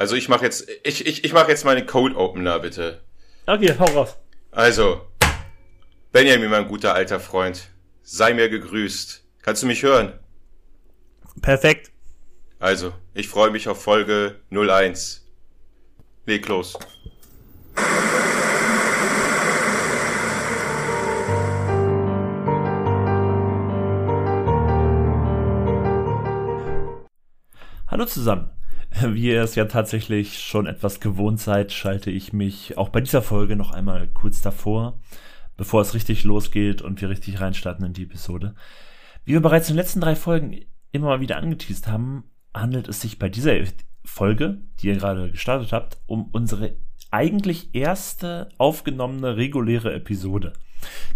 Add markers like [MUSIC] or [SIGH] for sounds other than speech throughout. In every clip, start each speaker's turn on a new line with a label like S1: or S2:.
S1: Also ich mache jetzt, ich, ich, ich mache jetzt meine Code Opener, bitte.
S2: Okay, hau raus.
S1: Also, Benjamin, mein guter alter Freund, sei mir gegrüßt. Kannst du mich hören?
S2: Perfekt.
S1: Also, ich freue mich auf Folge 01. Leg los.
S2: Hallo zusammen. [LAUGHS] Wie ihr es ja tatsächlich schon etwas gewohnt seid, schalte ich mich auch bei dieser Folge noch einmal kurz davor, bevor es richtig losgeht und wir richtig reinstarten in die Episode. Wie wir bereits in den letzten drei Folgen immer mal wieder angeteased haben, handelt es sich bei dieser Folge, die ihr gerade gestartet habt, um unsere eigentlich erste aufgenommene reguläre Episode.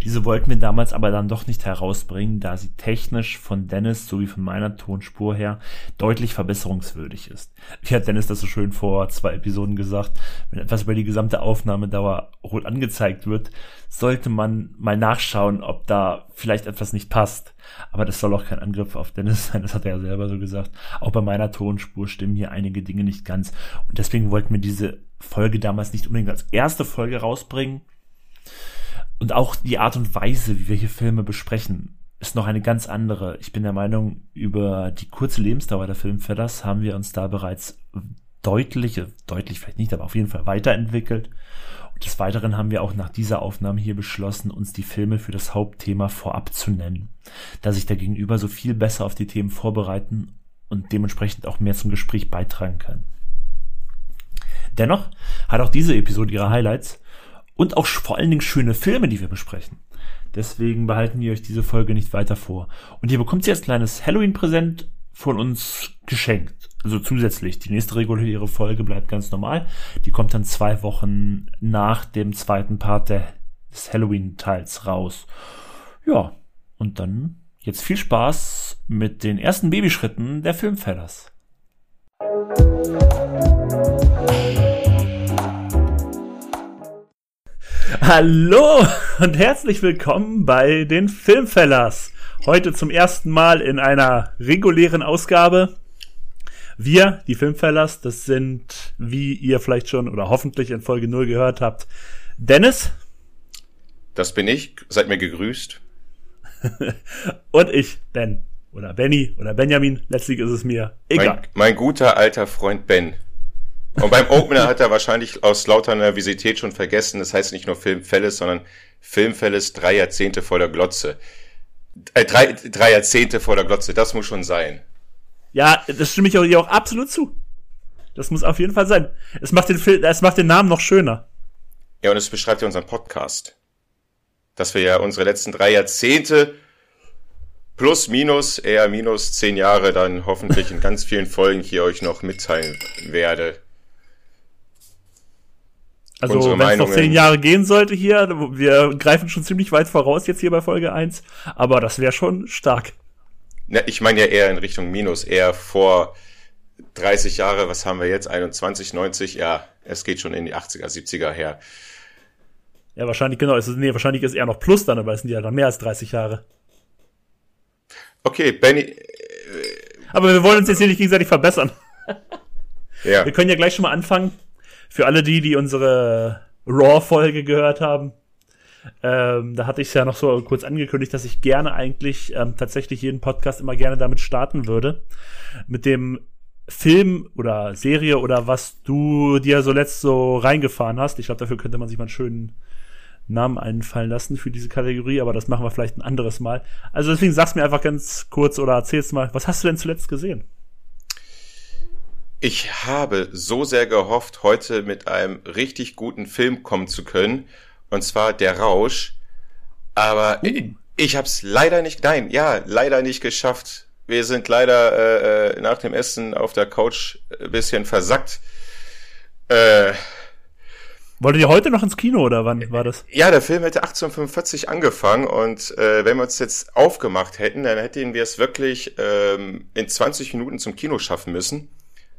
S2: Diese wollten wir damals aber dann doch nicht herausbringen, da sie technisch von Dennis sowie von meiner Tonspur her deutlich verbesserungswürdig ist. Wie hat Dennis das so schön vor zwei Episoden gesagt, wenn etwas über die gesamte Aufnahmedauer rot angezeigt wird, sollte man mal nachschauen, ob da vielleicht etwas nicht passt. Aber das soll auch kein Angriff auf Dennis sein, das hat er ja selber so gesagt. Auch bei meiner Tonspur stimmen hier einige Dinge nicht ganz. Und deswegen wollten wir diese Folge damals nicht unbedingt als erste Folge rausbringen, und auch die Art und Weise, wie wir hier Filme besprechen, ist noch eine ganz andere. Ich bin der Meinung, über die kurze Lebensdauer der Filmfellers haben wir uns da bereits deutlich, deutlich vielleicht nicht, aber auf jeden Fall weiterentwickelt. Und des Weiteren haben wir auch nach dieser Aufnahme hier beschlossen, uns die Filme für das Hauptthema vorab zu nennen, da sich der Gegenüber so viel besser auf die Themen vorbereiten und dementsprechend auch mehr zum Gespräch beitragen kann. Dennoch hat auch diese Episode ihre Highlights und auch vor allen Dingen schöne Filme, die wir besprechen. Deswegen behalten wir euch diese Folge nicht weiter vor. Und ihr bekommt sie als kleines Halloween-Präsent von uns geschenkt. Also zusätzlich. Die nächste reguläre Folge bleibt ganz normal. Die kommt dann zwei Wochen nach dem zweiten Part des Halloween-Teils raus. Ja, und dann jetzt viel Spaß mit den ersten Babyschritten der Filmfellers. Hallo und herzlich willkommen bei den Filmfellers. Heute zum ersten Mal in einer regulären Ausgabe. Wir, die Filmfellers, das sind, wie ihr vielleicht schon oder hoffentlich in Folge 0 gehört habt, Dennis.
S1: Das bin ich. Seid mir gegrüßt. [LAUGHS]
S2: und ich, Ben. Oder Benny oder Benjamin. Letztlich ist es mir egal.
S1: Mein, mein guter alter Freund Ben. Und beim Opener hat er wahrscheinlich aus lauter Nervosität schon vergessen, das heißt nicht nur Filmfälles, sondern Filmfälles drei Jahrzehnte vor der Glotze. Äh, drei, drei Jahrzehnte vor der Glotze, das muss schon sein.
S2: Ja, das stimme ich auch, auch absolut zu. Das muss auf jeden Fall sein. Es macht den Film, es macht den Namen noch schöner.
S1: Ja, und es beschreibt ja unseren Podcast. Dass wir ja unsere letzten drei Jahrzehnte plus minus, eher minus zehn Jahre dann hoffentlich in ganz vielen Folgen hier euch noch mitteilen werde.
S2: Also wenn es noch zehn Jahre gehen sollte hier, wir greifen schon ziemlich weit voraus jetzt hier bei Folge 1, aber das wäre schon stark.
S1: Ne, ich meine ja eher in Richtung Minus, eher vor 30 Jahre, was haben wir jetzt, 21, 90, ja, es geht schon in die 80er, 70er her.
S2: Ja, wahrscheinlich, genau, es ist, nee, wahrscheinlich ist eher noch Plus dann, aber es sind ja dann mehr als 30 Jahre.
S1: Okay, Benny. Äh,
S2: aber wir wollen uns jetzt hier nicht gegenseitig verbessern. ja. Wir können ja gleich schon mal anfangen für alle die, die unsere Raw-Folge gehört haben, ähm, da hatte ich es ja noch so kurz angekündigt, dass ich gerne eigentlich ähm, tatsächlich jeden Podcast immer gerne damit starten würde. Mit dem Film oder Serie oder was du dir so letzt so reingefahren hast. Ich glaube, dafür könnte man sich mal einen schönen Namen einfallen lassen für diese Kategorie, aber das machen wir vielleicht ein anderes Mal. Also deswegen sag's mir einfach ganz kurz oder erzähl's mal, was hast du denn zuletzt gesehen?
S1: Ich habe so sehr gehofft, heute mit einem richtig guten Film kommen zu können. Und zwar Der Rausch. Aber uh. ich, ich habe es leider nicht, nein, ja, leider nicht geschafft. Wir sind leider äh, äh nach dem Essen auf der Couch ein bisschen versackt.
S2: Äh, Wolltet ihr heute noch ins Kino oder wann war das?
S1: Ja, der Film hätte 1845 angefangen und äh, wenn wir uns jetzt aufgemacht hätten, dann hätten wir es wirklich ähm, in 20 Minuten zum Kino schaffen müssen.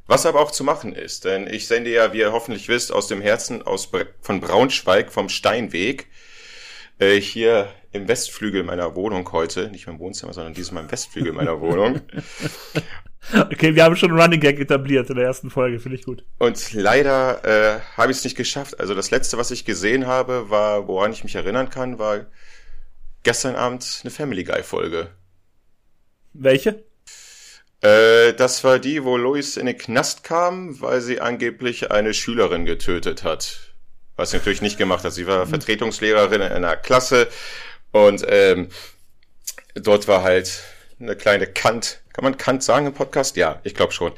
S1: Was aber auch zu machen ist, denn ich sende ja, wie ihr hoffentlich wisst, aus dem Herzen aus, von Braunschweig vom Steinweg äh, hier im Westflügel meiner Wohnung heute, nicht mehr im Wohnzimmer, sondern diesmal im Westflügel meiner [LAUGHS] Wohnung.
S2: Okay, wir haben schon einen Running Gag etabliert in der ersten Folge, finde ich gut.
S1: Und leider äh, habe ich es nicht geschafft. Also das letzte, was ich gesehen habe, war, woran ich mich erinnern kann, war gestern Abend eine Family Guy Folge.
S2: Welche?
S1: Äh, das war die, wo Lois in den Knast kam, weil sie angeblich eine Schülerin getötet hat. Was sie natürlich nicht gemacht hat. Sie war Vertretungslehrerin in einer Klasse und ähm, dort war halt eine kleine Kant. Kann man Kant sagen im Podcast? Ja, ich glaube schon.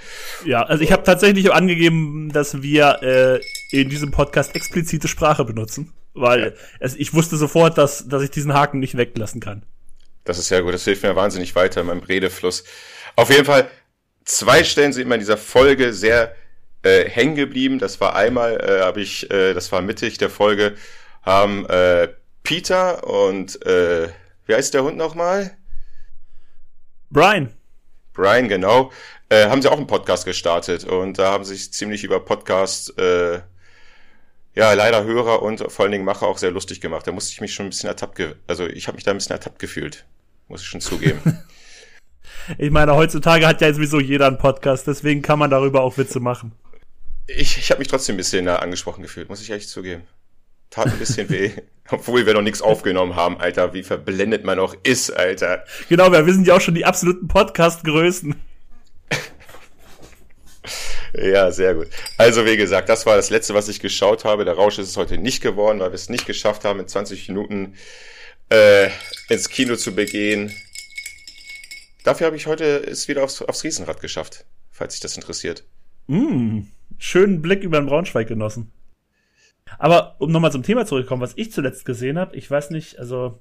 S2: Ja, also ich habe tatsächlich angegeben, dass wir äh, in diesem Podcast explizite Sprache benutzen, weil ja. es, ich wusste sofort, dass, dass ich diesen Haken nicht weglassen kann.
S1: Das ist ja gut, das hilft mir wahnsinnig weiter in meinem Redefluss. Auf jeden Fall, zwei Stellen sind immer in dieser Folge sehr äh, hängen geblieben. Das war einmal, äh, habe ich, äh, das war mittig der Folge, haben äh, Peter und äh, wie heißt der Hund nochmal?
S2: Brian.
S1: Brian, genau. Äh, haben sie auch einen Podcast gestartet und da haben sie sich ziemlich über Podcast, äh, ja, leider Hörer und vor allen Dingen Macher auch sehr lustig gemacht. Da musste ich mich schon ein bisschen ertappt, also ich habe mich da ein bisschen ertappt gefühlt. Muss ich schon zugeben. [LAUGHS]
S2: ich meine, heutzutage hat ja sowieso jeder einen Podcast, deswegen kann man darüber auch Witze machen.
S1: Ich, ich habe mich trotzdem ein bisschen angesprochen gefühlt, muss ich echt zugeben. Tat ein bisschen weh. [LAUGHS] Obwohl wir noch nichts aufgenommen haben, Alter. Wie verblendet man auch ist, Alter.
S2: Genau, wir sind ja auch schon die absoluten Podcast-Größen.
S1: ja, sehr gut. Also, wie gesagt, das war das letzte, was ich geschaut habe. Der Rausch ist es heute nicht geworden, weil wir es nicht geschafft haben, in 20 Minuten äh, ins Kino zu begehen. Dafür habe ich heute es wieder aufs, aufs Riesenrad geschafft, falls sich das interessiert.
S2: Mm, schönen Blick über den Braunschweig genossen. Aber um nochmal zum Thema zurückzukommen, was ich zuletzt gesehen habe, ich weiß nicht, also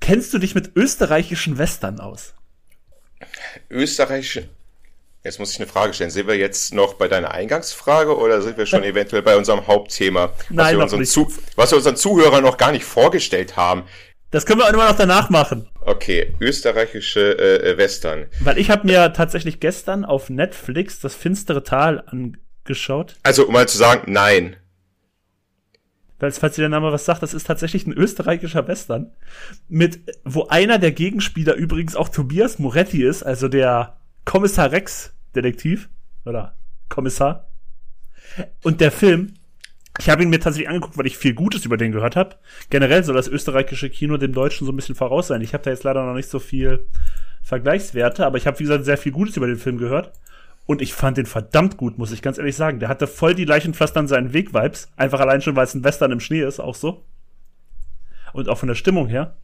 S2: kennst du dich mit österreichischen Western aus?
S1: Österreichische. Jetzt muss ich eine Frage stellen. Sind wir jetzt noch bei deiner Eingangsfrage oder sind wir schon [LAUGHS] eventuell bei unserem Hauptthema, was, Nein, wir unseren was wir unseren Zuhörern noch gar nicht vorgestellt haben?
S2: Das können wir auch immer noch danach machen.
S1: Okay, österreichische äh, Western.
S2: Weil ich habe mir tatsächlich gestern auf Netflix das finstere Tal angeschaut.
S1: Also um mal zu sagen, nein
S2: falls, falls ihr der Name was sagt, das ist tatsächlich ein österreichischer Western, mit, wo einer der Gegenspieler übrigens auch Tobias Moretti ist, also der Kommissar Rex Detektiv oder Kommissar. Und der Film, ich habe ihn mir tatsächlich angeguckt, weil ich viel Gutes über den gehört habe. Generell soll das österreichische Kino dem Deutschen so ein bisschen voraus sein. Ich habe da jetzt leider noch nicht so viel Vergleichswerte, aber ich habe, wie gesagt, sehr viel Gutes über den Film gehört. Und ich fand den verdammt gut, muss ich ganz ehrlich sagen. Der hatte voll die Leichenpflaster an seinen Weg-Vibes. Einfach allein schon, weil es ein Western im Schnee ist, auch so. Und auch von der Stimmung her.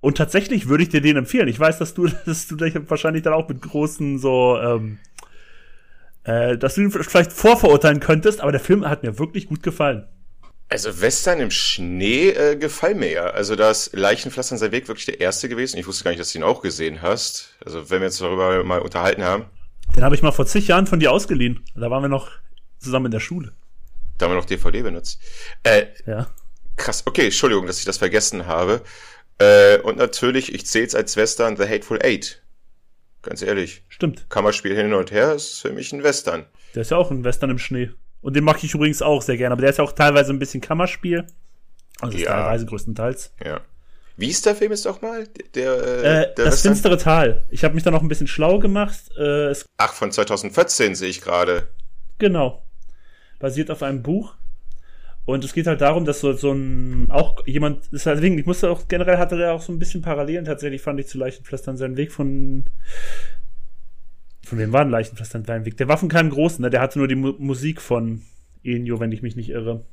S2: Und tatsächlich würde ich dir den empfehlen. Ich weiß, dass du, [LAUGHS] dass du dich wahrscheinlich dann auch mit großen so, ähm, äh, dass du ihn vielleicht vorverurteilen könntest, aber der Film hat mir wirklich gut gefallen.
S1: Also Western im Schnee äh, gefallen mir ja. Also das Leichenpflaster an seinem Weg wirklich der erste gewesen. Ich wusste gar nicht, dass du ihn auch gesehen hast. Also wenn wir uns darüber mal unterhalten haben.
S2: Den habe ich mal vor zig Jahren von dir ausgeliehen. Da waren wir noch zusammen in der Schule.
S1: Da haben wir noch DVD benutzt. Äh, ja. Krass. Okay, Entschuldigung, dass ich das vergessen habe. Äh, und natürlich, ich zähle es als Western The Hateful Eight. Ganz ehrlich.
S2: Stimmt.
S1: Kammerspiel hin und her ist für mich ein Western.
S2: Der ist ja auch ein Western im Schnee. Und den mag ich übrigens auch sehr gerne. Aber der ist ja auch teilweise ein bisschen Kammerspiel. Also ja. teilweise größtenteils.
S1: Ja. Wie ist der Film jetzt doch mal? Der,
S2: äh, äh, der das Western? finstere Tal. Ich habe mich da noch ein bisschen schlau gemacht. Äh,
S1: Ach, von 2014 sehe ich gerade.
S2: Genau. Basiert auf einem Buch. Und es geht halt darum, dass so, so ein, auch jemand, deswegen, ich musste auch, generell hatte der auch so ein bisschen Parallelen tatsächlich, fand ich zu Leichenpflastern seinen Weg von, von wem war denn Leichenpflastern seinen Weg? Der war von keinem Großen, ne? Der hatte nur die Mu Musik von Ennio, wenn ich mich nicht irre.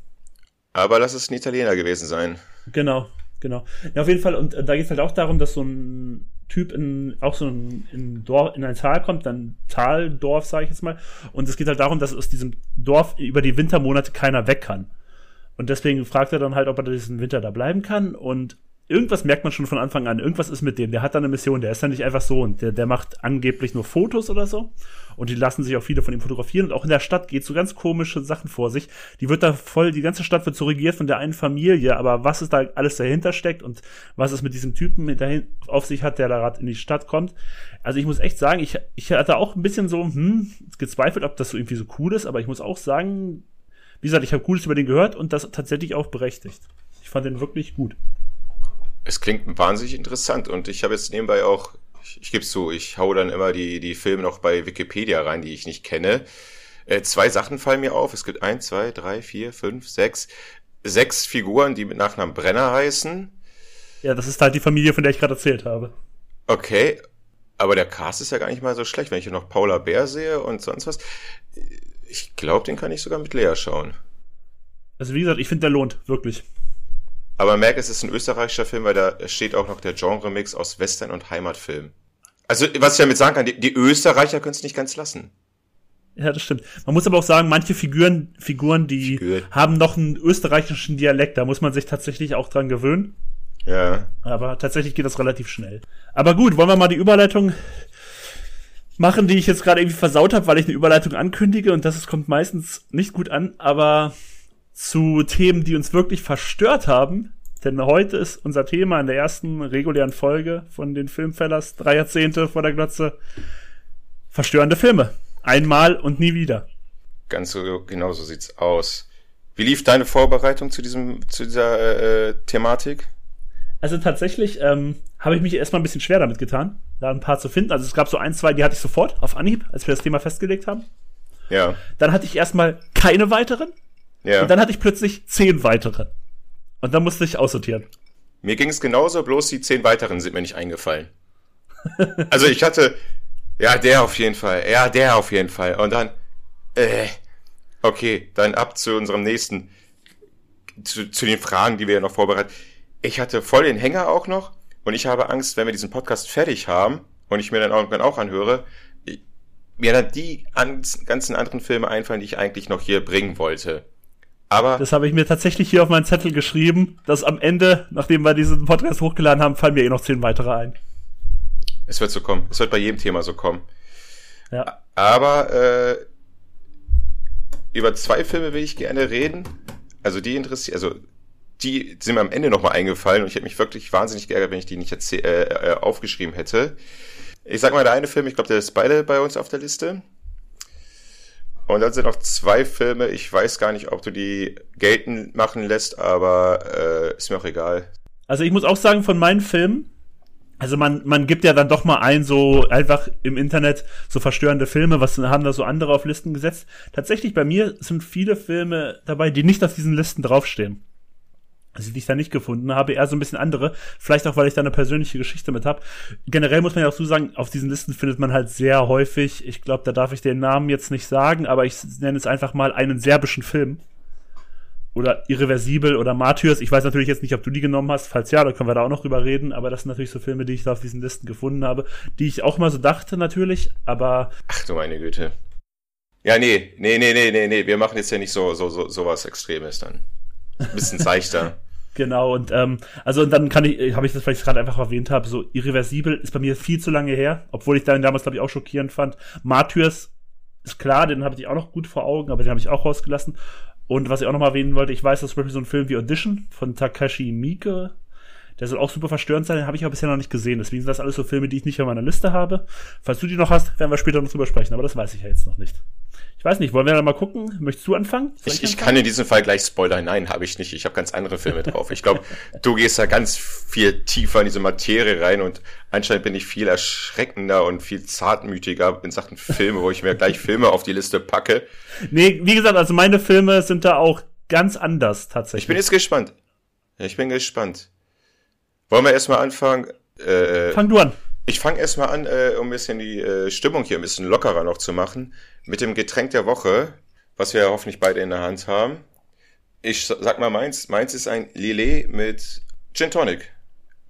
S1: Aber lass es ein Italiener gewesen sein.
S2: Genau. Genau. Ja, auf jeden Fall. Und äh, da geht es halt auch darum, dass so ein Typ in auch so ein, in, Dorf, in ein Tal kommt, dann Taldorf, sage ich jetzt mal. Und es geht halt darum, dass aus diesem Dorf über die Wintermonate keiner weg kann. Und deswegen fragt er dann halt, ob er diesen Winter da bleiben kann. Und irgendwas merkt man schon von Anfang an. Irgendwas ist mit dem. Der hat da eine Mission. Der ist dann nicht einfach so und der, der macht angeblich nur Fotos oder so. Und die lassen sich auch viele von ihm fotografieren. Und auch in der Stadt geht so ganz komische Sachen vor sich. Die wird da voll, die ganze Stadt wird so regiert von der einen Familie. Aber was ist da alles dahinter steckt und was es mit diesem Typen dahin auf sich hat, der da gerade in die Stadt kommt. Also ich muss echt sagen, ich, ich hatte auch ein bisschen so, hm, gezweifelt, ob das so irgendwie so cool ist. Aber ich muss auch sagen, wie gesagt, ich habe Cooles über den gehört und das tatsächlich auch berechtigt. Ich fand den wirklich gut.
S1: Es klingt wahnsinnig interessant und ich habe jetzt nebenbei auch Ich, ich gebe zu, ich hau dann immer die, die Filme noch bei Wikipedia rein, die ich nicht kenne. Äh, zwei Sachen fallen mir auf. Es gibt eins, zwei, drei, vier, fünf, sechs. Sechs Figuren, die mit Nachnamen Brenner heißen.
S2: Ja, das ist halt die Familie, von der ich gerade erzählt habe.
S1: Okay, aber der Cast ist ja gar nicht mal so schlecht, wenn ich hier noch Paula Bär sehe und sonst was. Ich glaube, den kann ich sogar mit Lea schauen.
S2: Also wie gesagt, ich finde, der lohnt, wirklich.
S1: Aber merk, es ist ein österreichischer Film, weil da steht auch noch der Genre-Mix aus Western und Heimatfilm. Also, was ich damit sagen kann, die, die Österreicher können es nicht ganz lassen.
S2: Ja, das stimmt. Man muss aber auch sagen, manche Figuren, Figuren, die Figur. haben noch einen österreichischen Dialekt. Da muss man sich tatsächlich auch dran gewöhnen.
S1: Ja.
S2: Aber tatsächlich geht das relativ schnell. Aber gut, wollen wir mal die Überleitung machen, die ich jetzt gerade irgendwie versaut habe, weil ich eine Überleitung ankündige und das kommt meistens nicht gut an, aber zu Themen, die uns wirklich verstört haben. Denn heute ist unser Thema in der ersten regulären Folge von den Filmfellers, drei Jahrzehnte vor der Glotze, verstörende Filme. Einmal und nie wieder.
S1: Ganz so, genau so sieht's aus. Wie lief deine Vorbereitung zu diesem, zu dieser äh, Thematik?
S2: Also tatsächlich ähm, habe ich mich erstmal ein bisschen schwer damit getan, da ein paar zu finden. Also es gab so ein, zwei, die hatte ich sofort auf Anhieb, als wir das Thema festgelegt haben.
S1: Ja.
S2: Dann hatte ich erstmal keine weiteren.
S1: Ja.
S2: Und dann hatte ich plötzlich zehn weitere. Und dann musste ich aussortieren.
S1: Mir ging es genauso, bloß die zehn weiteren sind mir nicht eingefallen. [LAUGHS] also ich hatte, ja, der auf jeden Fall, ja, der auf jeden Fall. Und dann, äh, okay, dann ab zu unserem nächsten, zu, zu den Fragen, die wir ja noch vorbereitet ich hatte voll den Hänger auch noch und ich habe Angst, wenn wir diesen Podcast fertig haben und ich mir dann irgendwann auch anhöre, mir dann die ganzen anderen Filme einfallen, die ich eigentlich noch hier bringen wollte. Aber
S2: das habe ich mir tatsächlich hier auf meinen Zettel geschrieben, dass am Ende, nachdem wir diesen Podcast hochgeladen haben, fallen mir eh noch zehn weitere ein.
S1: Es wird so kommen. Es wird bei jedem Thema so kommen.
S2: Ja.
S1: Aber äh, über zwei Filme will ich gerne reden. Also die interessieren, also die sind mir am Ende nochmal eingefallen und ich hätte mich wirklich wahnsinnig geärgert, wenn ich die nicht äh, äh, aufgeschrieben hätte. Ich sag mal, der eine Film, ich glaube, der ist beide bei uns auf der Liste. Und dann sind noch zwei Filme, ich weiß gar nicht, ob du die geltend machen lässt, aber äh, ist mir auch egal.
S2: Also ich muss auch sagen, von meinen Filmen, also man, man gibt ja dann doch mal ein, so einfach im Internet so verstörende Filme, was haben da so andere auf Listen gesetzt. Tatsächlich bei mir sind viele Filme dabei, die nicht auf diesen Listen draufstehen also die ich da nicht gefunden habe, eher so ein bisschen andere. Vielleicht auch, weil ich da eine persönliche Geschichte mit habe. Generell muss man ja auch so sagen, auf diesen Listen findet man halt sehr häufig, ich glaube, da darf ich den Namen jetzt nicht sagen, aber ich nenne es einfach mal einen serbischen Film. Oder Irreversibel oder Martyrs. Ich weiß natürlich jetzt nicht, ob du die genommen hast. Falls ja, da können wir da auch noch drüber reden. Aber das sind natürlich so Filme, die ich da auf diesen Listen gefunden habe, die ich auch mal so dachte natürlich, aber.
S1: Ach du meine Güte. Ja, nee, nee, nee, nee, nee, nee. Wir machen jetzt ja nicht so, so, so, so was Extremes dann. Ein bisschen [LAUGHS] seichter.
S2: Genau, und ähm, also und dann kann ich, habe ich das vielleicht gerade einfach erwähnt habe, so irreversibel ist bei mir viel zu lange her, obwohl ich den damals, glaube ich, auch schockierend fand. Martyrs ist klar, den habe ich auch noch gut vor Augen, aber den habe ich auch rausgelassen. Und was ich auch noch mal erwähnen wollte, ich weiß, dass zum Beispiel so ein Film wie Audition von Takashi Miike, der soll auch super verstörend sein, den habe ich aber bisher noch nicht gesehen. Deswegen sind das alles so Filme, die ich nicht auf meiner Liste habe. Falls du die noch hast, werden wir später noch drüber sprechen, aber das weiß ich ja jetzt noch nicht. Ich weiß nicht, wollen wir da mal gucken? Möchtest du anfangen?
S1: Ich, ich, ich kann in diesem Fall gleich spoilern. Nein, habe ich nicht. Ich habe ganz andere Filme drauf. Ich glaube, [LAUGHS] du gehst da ganz viel tiefer in diese Materie rein und anscheinend bin ich viel erschreckender und viel zartmütiger in Sachen Filme, wo ich mir gleich Filme auf die Liste packe.
S2: Nee, wie gesagt, also meine Filme sind da auch ganz anders tatsächlich.
S1: Ich bin jetzt gespannt. Ich bin gespannt. Wollen wir erstmal anfangen?
S2: Äh, Fang du an.
S1: Ich fange erstmal an, äh, um ein bisschen die äh, Stimmung hier ein bisschen lockerer noch zu machen, mit dem Getränk der Woche, was wir hoffentlich beide in der Hand haben. Ich sag mal meins, meins ist ein Lillet mit Gin Tonic.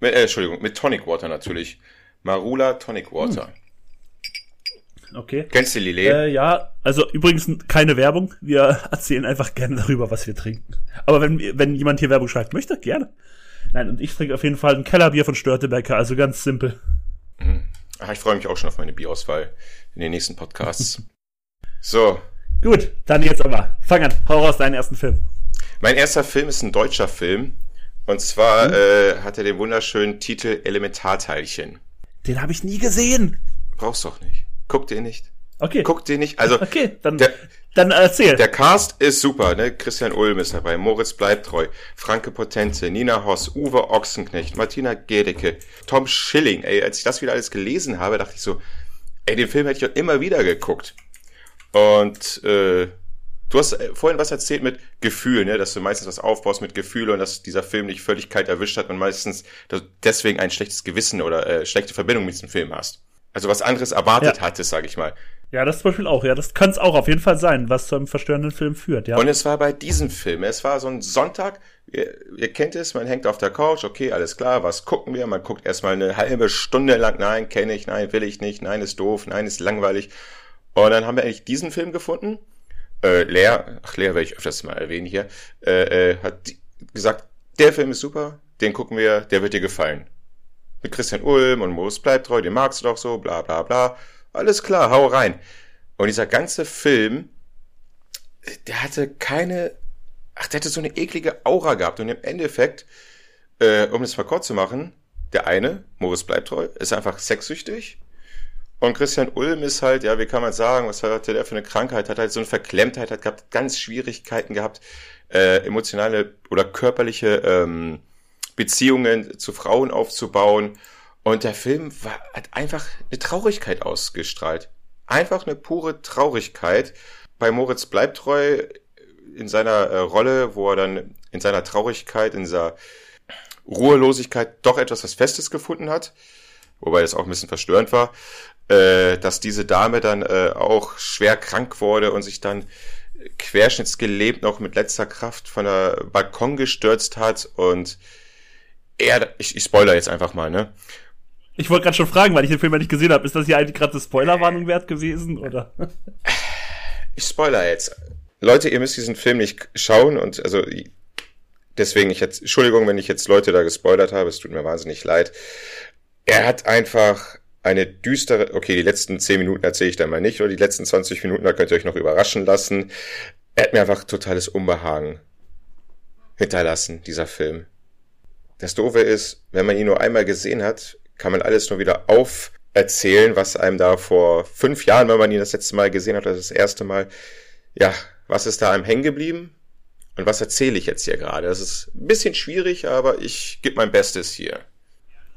S1: Mit, äh, Entschuldigung, mit Tonic Water natürlich. Marula Tonic Water.
S2: Hm. Okay.
S1: Kennst du Lillet?
S2: Äh, ja, also übrigens keine Werbung. Wir [LAUGHS] erzählen einfach gerne darüber, was wir trinken. Aber wenn, wenn jemand hier Werbung schreibt, möchte, gerne. Nein, und ich trinke auf jeden Fall ein Kellerbier von Störtebecker, also ganz simpel.
S1: Mhm. Ach, ich freue mich auch schon auf meine Bierauswahl in den nächsten Podcasts. [LAUGHS] so.
S2: Gut, dann jetzt aber. Fang an, hau raus deinen ersten Film.
S1: Mein erster Film ist ein deutscher Film. Und zwar mhm. äh, hat er den wunderschönen Titel Elementarteilchen.
S2: Den habe ich nie gesehen.
S1: Brauchst doch nicht. Guck dir nicht. Okay. Guck den nicht. Also
S2: okay, dann, der, dann erzähl.
S1: Der Cast ist super, ne? Christian Ulm ist dabei, Moritz Bleibtreu, Franke Potente, Nina Hoss, Uwe Ochsenknecht, Martina Gedecke, Tom Schilling. Ey, als ich das wieder alles gelesen habe, dachte ich so, ey, den Film hätte ich auch immer wieder geguckt. Und äh, du hast äh, vorhin was erzählt mit Gefühl, ne? dass du meistens was aufbaust mit Gefühl und dass dieser Film nicht völlig kalt erwischt hat und meistens deswegen ein schlechtes Gewissen oder äh, schlechte Verbindung mit diesem Film hast. Also was anderes erwartet ja. hattest, sag ich mal.
S2: Ja, das zum Beispiel auch, ja. Das kann es auch auf jeden Fall sein, was zu einem verstörenden Film führt, ja.
S1: Und es war bei diesem Film. Es war so ein Sonntag, ihr, ihr kennt es, man hängt auf der Couch, okay, alles klar, was gucken wir? Man guckt erstmal eine halbe Stunde lang, nein, kenne ich, nein, will ich nicht, nein, ist doof, nein, ist langweilig. Und dann haben wir eigentlich diesen Film gefunden. Äh, Lea, ach Lea werde ich öfters mal erwähnen hier, äh, äh, hat gesagt, der Film ist super, den gucken wir, der wird dir gefallen mit Christian Ulm und Moritz bleibt treu, den magst du doch so, bla bla bla. Alles klar, hau rein. Und dieser ganze Film, der hatte keine, ach, der hatte so eine eklige Aura gehabt. Und im Endeffekt, äh, um das mal kurz zu machen, der eine, Moritz bleibt treu, ist einfach sexsüchtig. Und Christian Ulm ist halt, ja, wie kann man sagen, was hatte der für eine Krankheit? Hat halt so eine Verklemmtheit, hat gehabt, ganz Schwierigkeiten gehabt, äh, emotionale oder körperliche ähm, Beziehungen zu Frauen aufzubauen. Und der Film war, hat einfach eine Traurigkeit ausgestrahlt. Einfach eine pure Traurigkeit. Bei Moritz Bleibtreu in seiner äh, Rolle, wo er dann in seiner Traurigkeit, in dieser Ruhelosigkeit doch etwas was Festes gefunden hat, wobei das auch ein bisschen verstörend war, äh, dass diese Dame dann äh, auch schwer krank wurde und sich dann querschnittsgelebt noch mit letzter Kraft von der Balkon gestürzt hat und er, ich, ich spoiler jetzt einfach mal, ne?
S2: Ich wollte gerade schon fragen, weil ich den Film ja nicht gesehen habe. Ist das hier eigentlich gerade eine Spoilerwarnung wert gewesen, oder?
S1: Ich spoiler jetzt. Leute, ihr müsst diesen Film nicht schauen und also deswegen ich jetzt Entschuldigung, wenn ich jetzt Leute da gespoilert habe, es tut mir wahnsinnig leid. Er hat einfach eine düstere, okay, die letzten 10 Minuten erzähle ich dann mal nicht, oder die letzten 20 Minuten, da könnt ihr euch noch überraschen lassen. Er hat mir einfach totales Unbehagen hinterlassen, dieser Film. Das Doofe ist, wenn man ihn nur einmal gesehen hat, kann man alles nur wieder auferzählen, was einem da vor fünf Jahren, wenn man ihn das letzte Mal gesehen hat, oder das erste Mal, ja, was ist da einem hängen geblieben? Und was erzähle ich jetzt hier gerade? Das ist ein bisschen schwierig, aber ich gebe mein Bestes hier.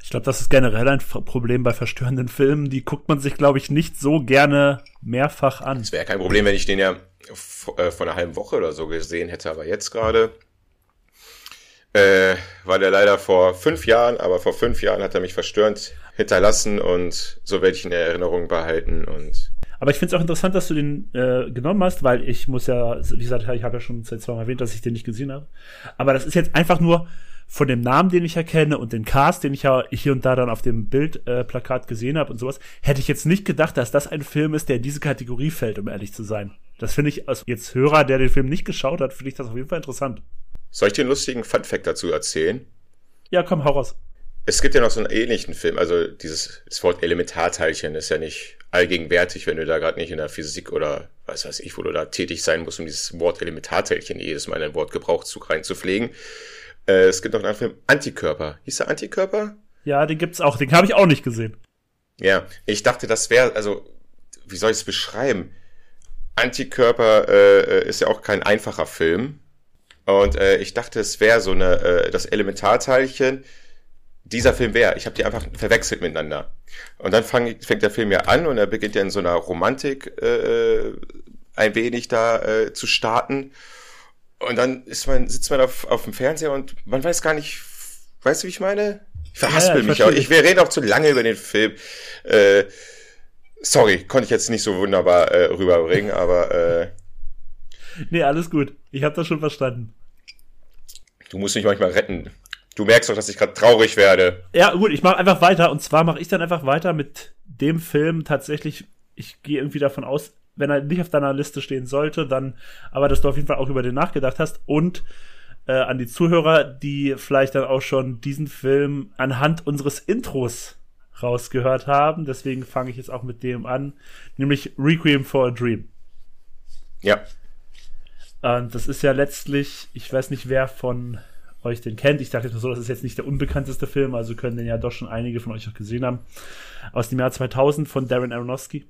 S2: Ich glaube, das ist generell ein Problem bei verstörenden Filmen. Die guckt man sich, glaube ich, nicht so gerne mehrfach an.
S1: Es wäre kein Problem, wenn ich den ja äh, vor einer halben Woche oder so gesehen hätte, aber jetzt gerade äh, war der leider vor fünf Jahren, aber vor fünf Jahren hat er mich verstörend hinterlassen und so werde ich in Erinnerung behalten und
S2: aber ich finde es auch interessant, dass du den äh, genommen hast, weil ich muss ja, wie gesagt, ich habe ja schon zweimal erwähnt, dass ich den nicht gesehen habe. Aber das ist jetzt einfach nur von dem Namen, den ich erkenne und den Cast, den ich ja hier und da dann auf dem Bildplakat äh, gesehen habe und sowas, hätte ich jetzt nicht gedacht, dass das ein Film ist, der in diese Kategorie fällt, um ehrlich zu sein. Das finde ich als jetzt Hörer, der den Film nicht geschaut hat, finde ich das auf jeden Fall interessant.
S1: Soll ich dir einen lustigen Funfact dazu erzählen?
S2: Ja, komm, hau raus.
S1: Es gibt ja noch so einen ähnlichen Film, also dieses das Wort Elementarteilchen ist ja nicht allgegenwärtig, wenn du da gerade nicht in der Physik oder was weiß ich, wo du da tätig sein musst, um dieses Wort Elementarteilchen jedes Mal in ein Wortgebrauchszug reinzupflegen. Äh, es gibt noch einen anderen Film, Antikörper. Hieß der Antikörper?
S2: Ja, den gibt's auch. Den habe ich auch nicht gesehen.
S1: Ja, ich dachte, das wäre, also, wie soll ich es beschreiben? Antikörper äh, ist ja auch kein einfacher Film. Und äh, ich dachte, es wäre so eine äh, das Elementarteilchen dieser Film wäre. Ich habe die einfach verwechselt miteinander. Und dann fang, fängt der Film ja an und er beginnt ja in so einer Romantik äh, ein wenig da äh, zu starten. Und dann ist man, sitzt man auf, auf dem Fernseher und man weiß gar nicht, weißt du, wie ich meine? Ich verhaspel ja, ich mich auch. Ich, wir reden auch zu lange über den Film. Äh, sorry, konnte ich jetzt nicht so wunderbar äh, rüberbringen, aber äh,
S2: Nee, alles gut. Ich habe das schon verstanden.
S1: Du musst mich manchmal retten. Du merkst doch, dass ich gerade traurig werde.
S2: Ja, gut, ich mache einfach weiter. Und zwar mache ich dann einfach weiter mit dem Film tatsächlich. Ich gehe irgendwie davon aus, wenn er nicht auf deiner Liste stehen sollte, dann aber, dass du auf jeden Fall auch über den nachgedacht hast. Und äh, an die Zuhörer, die vielleicht dann auch schon diesen Film anhand unseres Intros rausgehört haben. Deswegen fange ich jetzt auch mit dem an, nämlich Requiem for a Dream.
S1: Ja,
S2: und das ist ja letztlich, ich weiß nicht, wer von euch den kennt. Ich dachte nur so, das ist jetzt nicht der unbekannteste Film, also können den ja doch schon einige von euch auch gesehen haben. Aus dem Jahr 2000 von Darren Aronofsky.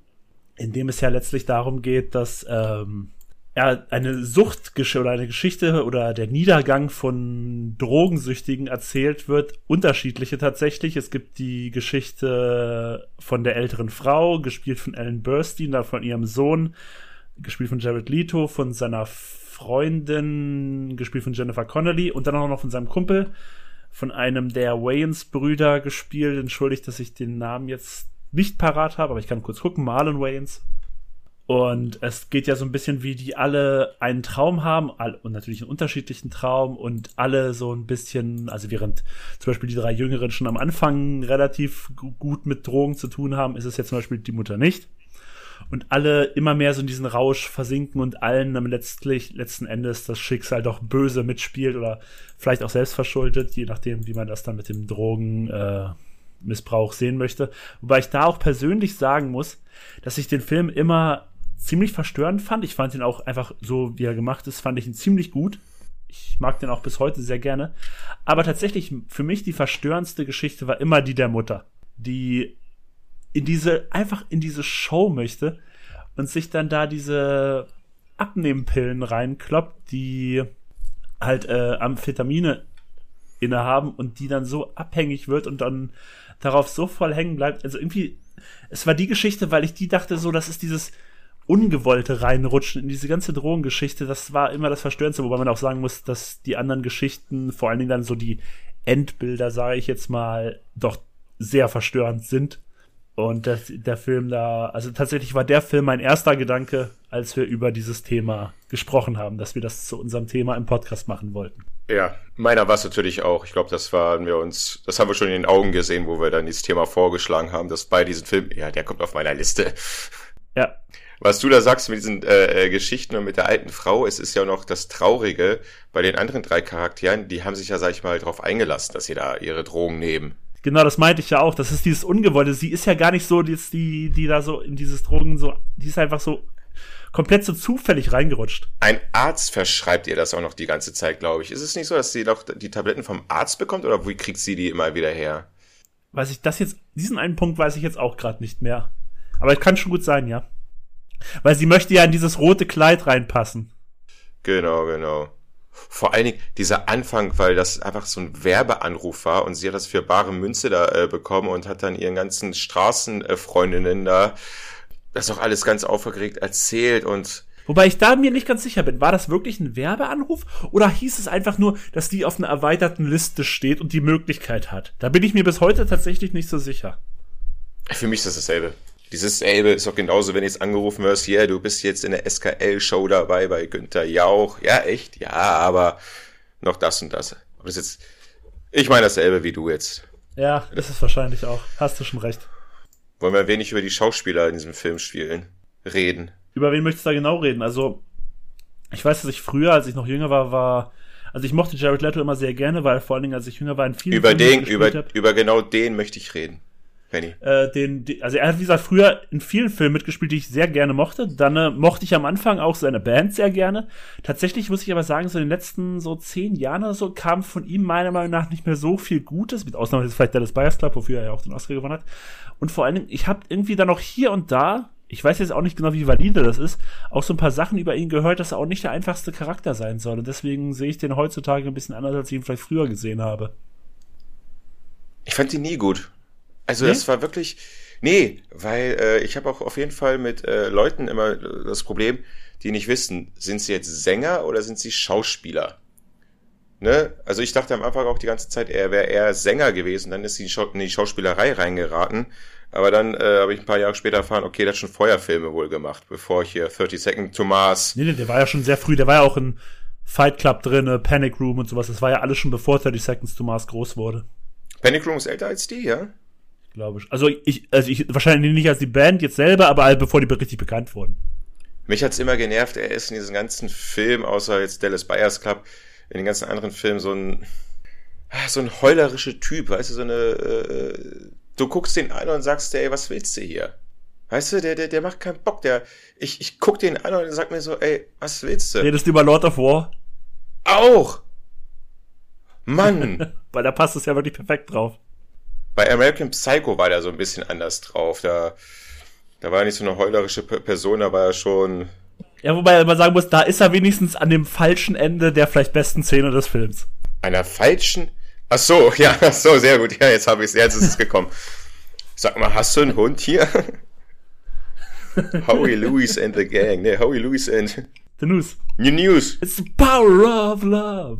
S2: in dem es ja letztlich darum geht, dass ähm, ja, eine Suchtgeschichte oder eine Geschichte oder der Niedergang von Drogensüchtigen erzählt wird, unterschiedliche tatsächlich. Es gibt die Geschichte von der älteren Frau, gespielt von Ellen Burstyn, dann von ihrem Sohn, gespielt von Jared Leto, von seiner Freundin, gespielt von Jennifer Connelly und dann auch noch von seinem Kumpel, von einem der Wayans-Brüder gespielt. Entschuldigt, dass ich den Namen jetzt nicht parat habe, aber ich kann kurz gucken. Marlon Wayans und es geht ja so ein bisschen, wie die alle einen Traum haben und natürlich einen unterschiedlichen Traum und alle so ein bisschen, also während zum Beispiel die drei Jüngeren schon am Anfang relativ gut mit Drogen zu tun haben, ist es jetzt zum Beispiel die Mutter nicht. Und alle immer mehr so in diesen Rausch versinken und allen dann letztlich, letzten Endes das Schicksal doch böse mitspielt oder vielleicht auch selbst verschuldet, je nachdem, wie man das dann mit dem Drogenmissbrauch äh, sehen möchte. Wobei ich da auch persönlich sagen muss, dass ich den Film immer ziemlich verstörend fand. Ich fand ihn auch einfach so, wie er gemacht ist, fand ich ihn ziemlich gut. Ich mag den auch bis heute sehr gerne. Aber tatsächlich, für mich die verstörendste Geschichte war immer die der Mutter, die in diese, einfach in diese Show möchte und sich dann da diese Abnehmpillen reinkloppt, die halt äh, Amphetamine innehaben und die dann so abhängig wird und dann darauf so voll hängen bleibt. Also irgendwie, es war die Geschichte, weil ich die dachte so, das ist dieses, ungewollte reinrutschen in diese ganze Drogengeschichte, das war immer das Verstörendste, wobei man auch sagen muss, dass die anderen Geschichten, vor allen Dingen dann so die Endbilder, sage ich jetzt mal, doch sehr verstörend sind. Und der, der Film da, also tatsächlich war der Film mein erster Gedanke, als wir über dieses Thema gesprochen haben, dass wir das zu unserem Thema im Podcast machen wollten.
S1: Ja, meiner war es natürlich auch. Ich glaube, das waren wir uns, das haben wir schon in den Augen gesehen, wo wir dann dieses Thema vorgeschlagen haben, dass bei diesem Film, ja, der kommt auf meiner Liste.
S2: Ja,
S1: was du da sagst mit diesen äh, äh, Geschichten und mit der alten Frau, es ist ja noch das Traurige bei den anderen drei Charakteren, die haben sich ja, sag ich mal, darauf eingelassen, dass sie da ihre Drogen nehmen.
S2: Genau, das meinte ich ja auch. Das ist dieses Ungewollte. Sie ist ja gar nicht so, die, die, die da so in dieses Drogen so, die ist einfach so komplett so zufällig reingerutscht.
S1: Ein Arzt verschreibt ihr das auch noch die ganze Zeit, glaube ich. Ist es nicht so, dass sie doch die Tabletten vom Arzt bekommt oder wie kriegt sie die immer wieder her?
S2: Weiß ich das jetzt, diesen einen Punkt weiß ich jetzt auch gerade nicht mehr. Aber es kann schon gut sein, ja. Weil sie möchte ja in dieses rote Kleid reinpassen.
S1: Genau, genau. Vor allen Dingen dieser Anfang, weil das einfach so ein Werbeanruf war und sie hat das für bare Münze da äh, bekommen und hat dann ihren ganzen Straßenfreundinnen da das auch alles ganz aufgeregt erzählt und
S2: Wobei ich da mir nicht ganz sicher bin, war das wirklich ein Werbeanruf oder hieß es einfach nur, dass die auf einer erweiterten Liste steht und die Möglichkeit hat? Da bin ich mir bis heute tatsächlich nicht so sicher.
S1: Für mich ist das dasselbe. Dieses Elbe ist doch genauso, wenn jetzt angerufen wirst, ja, yeah, du bist jetzt in der SKL-Show dabei bei Günther Jauch. Ja, echt? Ja, aber noch das und das. Aber das jetzt, ich meine dasselbe wie du jetzt.
S2: Ja, ist es wahrscheinlich auch. Hast du schon recht.
S1: Wollen wir wenig über die Schauspieler in diesem Film spielen, reden?
S2: Über wen möchtest du da genau reden? Also, ich weiß, dass ich früher, als ich noch jünger war, war also ich mochte Jared Leto immer sehr gerne, weil vor allen Dingen, als ich jünger war, in vielen
S1: Über Filmen den, über, über genau den möchte ich reden.
S2: Penny. Äh, den, die, also er hat, wie gesagt, früher in vielen Filmen mitgespielt, die ich sehr gerne mochte. Dann äh, mochte ich am Anfang auch seine Band sehr gerne. Tatsächlich muss ich aber sagen, so in den letzten so zehn Jahren oder so kam von ihm meiner Meinung nach nicht mehr so viel Gutes, mit Ausnahme jetzt vielleicht Dallas Buyers Club, wofür er ja auch den Oscar gewonnen hat. Und vor allen Dingen, ich habe irgendwie dann auch hier und da ich weiß jetzt auch nicht genau, wie valide das ist, auch so ein paar Sachen über ihn gehört, dass er auch nicht der einfachste Charakter sein soll. Und deswegen sehe ich den heutzutage ein bisschen anders, als ich ihn vielleicht früher gesehen habe.
S1: Ich fand ihn nie gut. Also nee? das war wirklich, nee, weil äh, ich habe auch auf jeden Fall mit äh, Leuten immer das Problem, die nicht wissen, sind sie jetzt Sänger oder sind sie Schauspieler? Ne? Also ich dachte am Anfang auch die ganze Zeit, er wäre eher Sänger gewesen, dann ist sie in die Schauspielerei reingeraten. Aber dann äh, habe ich ein paar Jahre später erfahren, okay, der hat schon Feuerfilme wohl gemacht, bevor ich hier 30 Second to Mars.
S2: Nee, nee, der war ja schon sehr früh, der war ja auch in Fight Club drin, Panic Room und sowas. Das war ja alles schon bevor 30 Seconds to Mars groß wurde.
S1: Panic Room ist älter als die, ja?
S2: Glaube ich. Also ich, also ich wahrscheinlich nicht als die Band jetzt selber, aber halt bevor die richtig bekannt wurden.
S1: Mich hat's immer genervt, er ist in diesem ganzen Film, außer jetzt Dallas Buyers Club, in den ganzen anderen Filmen so ein ah, so ein heulerischer Typ, weißt du, so eine äh, du guckst den an und sagst, ey, was willst du hier? Weißt du, der, der, der macht keinen Bock, der, ich, ich guck den an und sag mir so, ey, was willst du?
S2: Redest du über Lord of War?
S1: Auch! Mann! [LAUGHS]
S2: Weil da passt es ja wirklich perfekt drauf.
S1: Bei American Psycho war der so ein bisschen anders drauf. Da, Da war er nicht so eine heulerische Person, da war er schon.
S2: Ja, wobei man sagen muss, da ist er wenigstens an dem falschen Ende der vielleicht besten Szene des Films.
S1: Einer falschen? Ach so, [LAUGHS] ja, ach so, sehr gut. Ja, jetzt habe ich es, jetzt ist es gekommen. Sag mal, hast du einen Hund hier? [LAUGHS] Howie Lewis and the Gang. Ne, Howie Lewis and
S2: The News.
S1: New News.
S2: It's the power of love.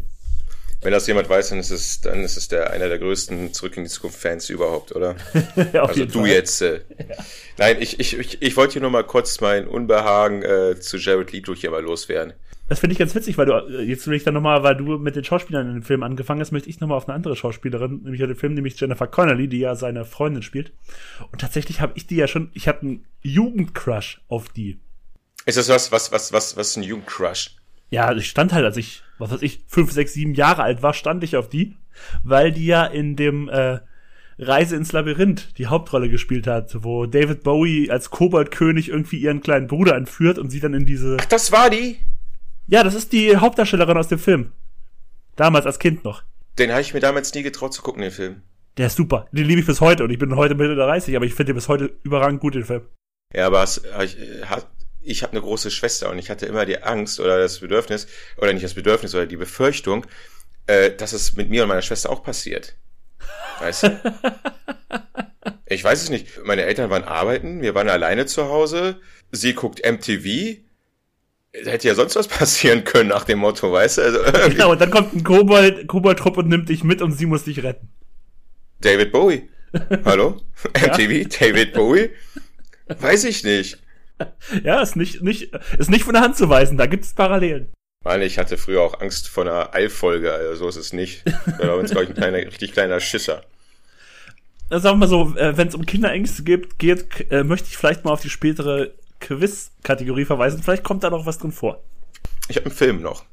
S1: Wenn das jemand weiß, dann ist es, dann ist es der einer der größten Zurück in die Zukunft Fans überhaupt, oder? [LAUGHS]
S2: Ja,
S1: also du
S2: Fall.
S1: jetzt. Äh. [LAUGHS] Nein, ich, ich, ich, ich wollte hier nur mal kurz mein Unbehagen äh, zu Jared Leto hier mal loswerden.
S2: Das finde ich ganz witzig, weil du, äh, jetzt will ich dann nochmal, weil du mit den Schauspielern in dem Film angefangen hast, möchte ich nochmal auf eine andere Schauspielerin, nämlich auf den Film, nämlich Jennifer Connelly, die ja seine Freundin spielt. Und tatsächlich habe ich die ja schon, ich hatte einen Jugendcrush auf die.
S1: Ist das was, was, was, was, was ein Jugendcrush?
S2: Ja, ich stand halt, als ich, was weiß ich, fünf, sechs, sieben Jahre alt war, stand ich auf die, weil die ja in dem äh, Reise ins Labyrinth die Hauptrolle gespielt hat, wo David Bowie als Koboldkönig irgendwie ihren kleinen Bruder entführt und sie dann in diese.
S1: Ach, das war die?
S2: Ja, das ist die Hauptdarstellerin aus dem Film. Damals als Kind noch.
S1: Den habe ich mir damals nie getraut zu gucken, den Film.
S2: Der ist super. Den liebe ich bis heute und ich bin heute Mitte 30, aber ich finde den bis heute überragend gut, den Film.
S1: Ja, aber es, ich, hat, ich habe eine große Schwester und ich hatte immer die Angst oder das Bedürfnis, oder nicht das Bedürfnis, oder die Befürchtung, äh, dass es mit mir und meiner Schwester auch passiert. Weißt du? [LAUGHS] ich weiß es nicht. Meine Eltern waren arbeiten, wir waren alleine zu Hause, sie guckt MTV. Da hätte ja sonst was passieren können nach dem Motto, weißt du? Also [LAUGHS]
S2: Genau, und dann kommt ein Kobold, Kobold-Trupp und nimmt dich mit und sie muss dich retten.
S1: David Bowie. [LAUGHS] Hallo? MTV, David Bowie? Weiß ich nicht.
S2: Ja, ist nicht, nicht, ist nicht von der Hand zu weisen, da gibt es Parallelen.
S1: Mann, ich hatte früher auch Angst vor einer Eilfolge, also so ist es nicht. Da war uns, glaube ich, ein kleiner, richtig kleiner Schisser.
S2: Also sagen wir mal so, äh, wenn es um Kinderängste geht, geht äh, möchte ich vielleicht mal auf die spätere Quiz-Kategorie verweisen. Vielleicht kommt da noch was drin vor.
S1: Ich habe einen Film noch.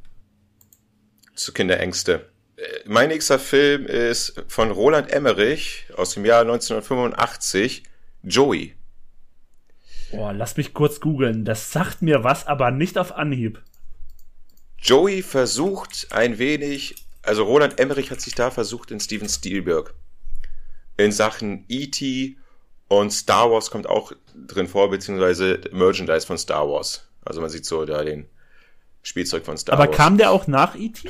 S1: Zu Kinderängste. Äh, Mein nächster Film ist von Roland Emmerich aus dem Jahr 1985, Joey.
S2: Boah, lass mich kurz googeln. Das sagt mir was, aber nicht auf Anhieb.
S1: Joey versucht ein wenig, also Roland Emmerich hat sich da versucht in Steven Spielberg. In Sachen E.T. und Star Wars kommt auch drin vor, beziehungsweise Merchandise von Star Wars. Also man sieht so da den Spielzeug von Star
S2: aber
S1: Wars.
S2: kam der auch nach E.T.?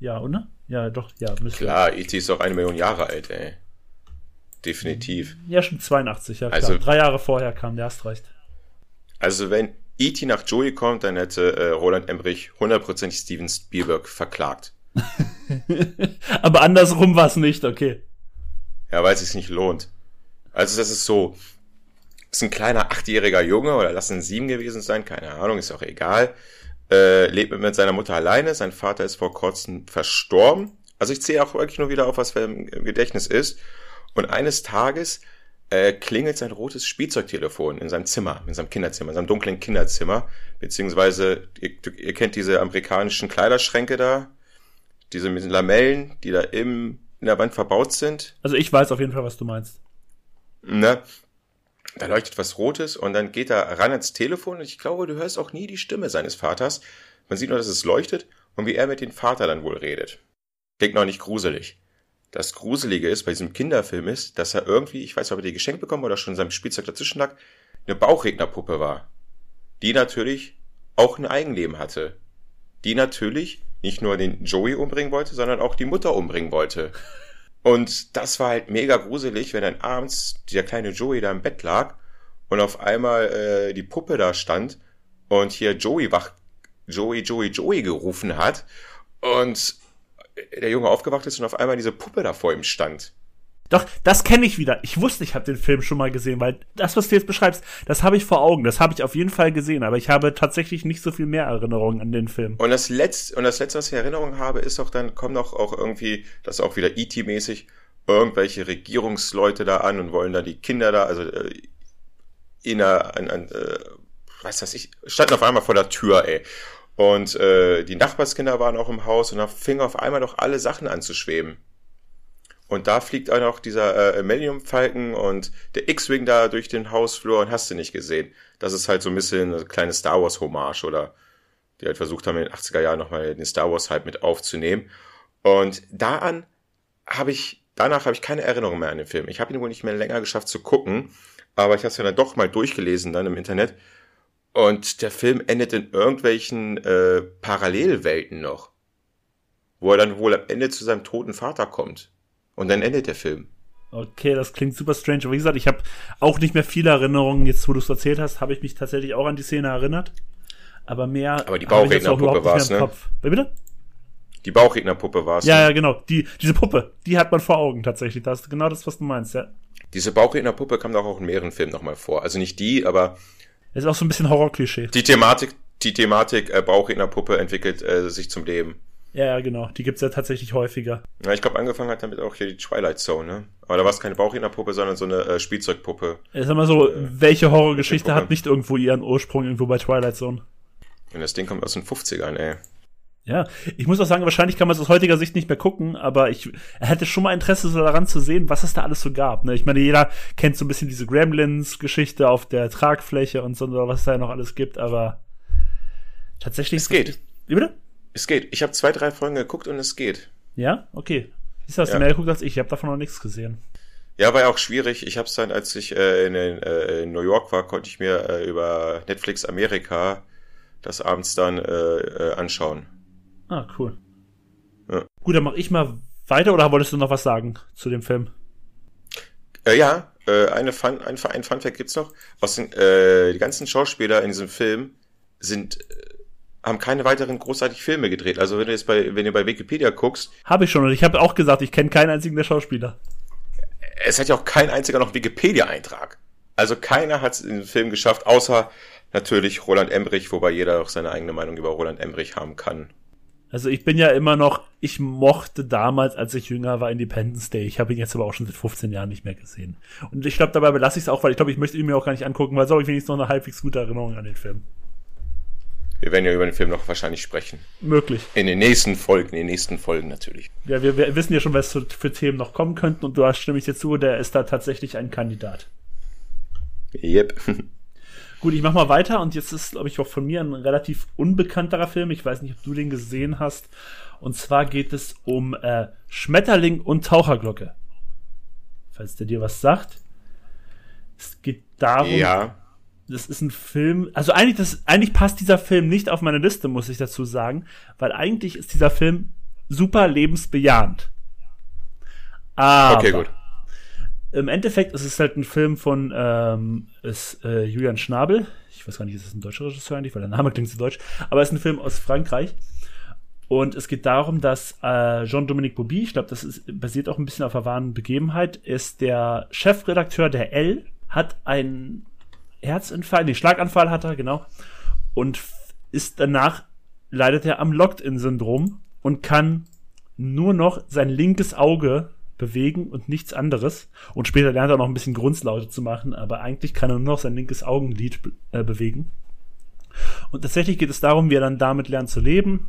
S2: Ja, oder? Ja, doch, ja.
S1: Klar, E.T. ist auch eine Million Jahre alt, ey. Definitiv.
S2: Ja, schon 82, ja klar.
S1: Also-
S2: Drei Jahre vorher kam der, hast recht.
S1: Also wenn E.T. nach Joey kommt, dann hätte äh, Roland Emmerich hundertprozentig Steven Spielberg verklagt. [LAUGHS]
S2: Aber andersrum war es nicht, okay.
S1: Ja, weil es sich nicht lohnt. Also das ist so, ist ein kleiner achtjähriger Junge oder lass ein sieben gewesen sein, keine Ahnung, ist auch egal. Äh, lebt mit seiner Mutter alleine, sein Vater ist vor kurzem verstorben. Also ich zähle auch wirklich nur wieder auf, was für im Gedächtnis ist. Und eines Tages äh, klingelt sein rotes Spielzeugtelefon in seinem Zimmer, in seinem Kinderzimmer, in seinem dunklen Kinderzimmer. Beziehungsweise, ihr, ihr kennt diese amerikanischen Kleiderschränke da, diese Lamellen, die da im, in der Wand verbaut sind.
S2: Also ich weiß auf jeden Fall, was du meinst.
S1: Ne? Da leuchtet was Rotes und dann geht er ran ans Telefon und ich glaube, du hörst auch nie die Stimme seines Vaters. Man sieht nur, dass es leuchtet und wie er mit dem Vater dann wohl redet. Klingt noch nicht gruselig. Das Gruselige ist bei diesem Kinderfilm ist, dass er irgendwie, ich weiß nicht, ob er die geschenkt bekommen oder schon in seinem Spielzeug dazwischen lag, eine Bauchrednerpuppe war. Die natürlich auch ein Eigenleben hatte. Die natürlich nicht nur den Joey umbringen wollte, sondern auch die Mutter umbringen wollte. Und das war halt mega gruselig, wenn dann abends der kleine Joey da im Bett lag und auf einmal äh, die Puppe da stand und hier Joey wach, Joey, Joey, Joey gerufen hat und der Junge aufgewacht ist und auf einmal diese Puppe da vor ihm stand.
S2: Doch, das kenne ich wieder. Ich wusste, ich habe den Film schon mal gesehen, weil das, was du jetzt beschreibst, das habe ich vor Augen. Das habe ich auf jeden Fall gesehen, aber ich habe tatsächlich nicht so viel mehr Erinnerungen an den Film.
S1: Und das letzte, und das letzte, was ich in Erinnerung habe, ist doch dann, kommen doch auch irgendwie, das ist auch wieder E.T.-mäßig, irgendwelche Regierungsleute da an und wollen da die Kinder da, also äh, in einer, an, an, äh, was weiß ich, standen auf einmal vor der Tür, ey. Und äh, die Nachbarskinder waren auch im Haus und da fingen auf einmal doch alle Sachen an zu schweben. Und da fliegt auch noch dieser äh, Millennium Falcon und der X-Wing da durch den Hausflur und hast du nicht gesehen. Das ist halt so ein bisschen eine kleine Star Wars Hommage oder die halt versucht haben in den 80er Jahren nochmal den Star Wars Hype mit aufzunehmen. Und da an habe ich danach habe ich keine Erinnerung mehr an den Film. Ich habe ihn wohl nicht mehr länger geschafft zu gucken, aber ich habe es ja dann doch mal durchgelesen dann im Internet. Und der Film endet in irgendwelchen äh, Parallelwelten noch. Wo er dann wohl am Ende zu seinem toten Vater kommt. Und dann endet der Film.
S2: Okay, das klingt super strange. Aber wie gesagt, ich habe auch nicht mehr viele Erinnerungen. Jetzt, wo du es erzählt hast, habe ich mich tatsächlich auch an die Szene erinnert. Aber mehr.
S1: Aber die Bauchrednerpuppe war es, ne?
S2: Kopf. Bitte?
S1: Die Bauchrednerpuppe war es.
S2: Ja, ne? ja, genau. Die, diese Puppe, die hat man vor Augen tatsächlich. Das ist genau das, was du meinst, ja.
S1: Diese Bauchrednerpuppe kam doch auch in mehreren Filmen nochmal vor. Also nicht die, aber.
S2: Das ist auch so ein bisschen Horror-Klischee.
S1: Die Thematik, die Thematik äh, Bauchrednerpuppe entwickelt äh, sich zum Leben.
S2: Ja, ja, genau. Die gibt's ja tatsächlich häufiger.
S1: Ja, ich glaube, angefangen hat damit auch hier die Twilight Zone, ne? Aber da war es keine Bauchrednerpuppe, sondern so eine äh, Spielzeugpuppe.
S2: Ich sag mal so, äh, welche Horrorgeschichte hat nicht irgendwo ihren Ursprung irgendwo bei Twilight Zone?
S1: Und das Ding kommt aus den 50ern, ey.
S2: Ja, ich muss auch sagen, wahrscheinlich kann man es aus heutiger Sicht nicht mehr gucken, aber ich hätte schon mal Interesse so daran zu sehen, was es da alles so gab. Ne? Ich meine, jeder kennt so ein bisschen diese Gremlins-Geschichte auf der Tragfläche und so, was es da noch alles gibt, aber tatsächlich.
S1: Es geht.
S2: Wie bitte?
S1: Es geht. Ich habe zwei, drei Folgen geguckt und es geht.
S2: Ja, okay. Siehst du, hast ja. du mehr geguckt als ich. Ich habe davon noch nichts gesehen.
S1: Ja, war ja auch schwierig. Ich habe es dann, als ich äh, in, äh, in, New York war, konnte ich mir äh, über Netflix Amerika das abends dann äh, äh, anschauen.
S2: Ah, cool. Ja. Gut, dann mache ich mal weiter oder wolltest du noch was sagen zu dem Film?
S1: Äh, ja, äh, eine Fun, ein, ein Fun Fact gibt's noch. Was sind, äh, die ganzen Schauspieler in diesem Film sind äh, haben keine weiteren großartig Filme gedreht. Also wenn du jetzt bei, wenn du bei Wikipedia guckst.
S2: Habe ich schon und ich habe auch gesagt, ich kenne keinen einzigen der Schauspieler.
S1: Es hat ja auch kein einziger noch Wikipedia-Eintrag. Also keiner hat es in den Film geschafft, außer natürlich Roland Emmerich, wobei jeder auch seine eigene Meinung über Roland Emmerich haben kann.
S2: Also ich bin ja immer noch, ich mochte damals, als ich jünger war, Independence Day. Ich habe ihn jetzt aber auch schon seit 15 Jahren nicht mehr gesehen. Und ich glaube, dabei belasse ich es auch, weil ich glaube, ich möchte ihn mir auch gar nicht angucken, weil so habe ich wenigstens noch eine halbwegs gute Erinnerung an den Film.
S1: Wir werden ja über den Film noch wahrscheinlich sprechen.
S2: Möglich.
S1: In den nächsten Folgen, in den nächsten Folgen natürlich.
S2: Ja, wir, wir wissen ja schon, was für Themen noch kommen könnten und du hast stimme ich dir zu, der ist da tatsächlich ein Kandidat.
S1: Yep. [LAUGHS]
S2: Gut, ich mach mal weiter und jetzt ist, glaube ich, auch von mir ein relativ unbekannterer Film. Ich weiß nicht, ob du den gesehen hast. Und zwar geht es um äh, Schmetterling und Taucherglocke. Falls der dir was sagt. Es geht darum.
S1: Ja
S2: das ist ein Film, also eigentlich, das, eigentlich passt dieser Film nicht auf meine Liste, muss ich dazu sagen, weil eigentlich ist dieser Film super lebensbejahend. Aber
S1: okay, gut.
S2: Im Endeffekt ist es halt ein Film von ähm, ist, äh, Julian Schnabel. Ich weiß gar nicht, ist es ein deutscher Regisseur eigentlich, weil der Name klingt so deutsch. Aber es ist ein Film aus Frankreich. Und es geht darum, dass äh, Jean-Dominique Bobby, ich glaube, das ist, basiert auch ein bisschen auf der wahren Begebenheit, ist der Chefredakteur der L, hat ein Herzinfarkt, nee, Schlaganfall hat er, genau. Und ist danach, leidet er am Locked-In-Syndrom und kann nur noch sein linkes Auge bewegen und nichts anderes. Und später lernt er noch ein bisschen Grunzlaute zu machen, aber eigentlich kann er nur noch sein linkes Augenlid be äh, bewegen. Und tatsächlich geht es darum, wie er dann damit lernt zu leben,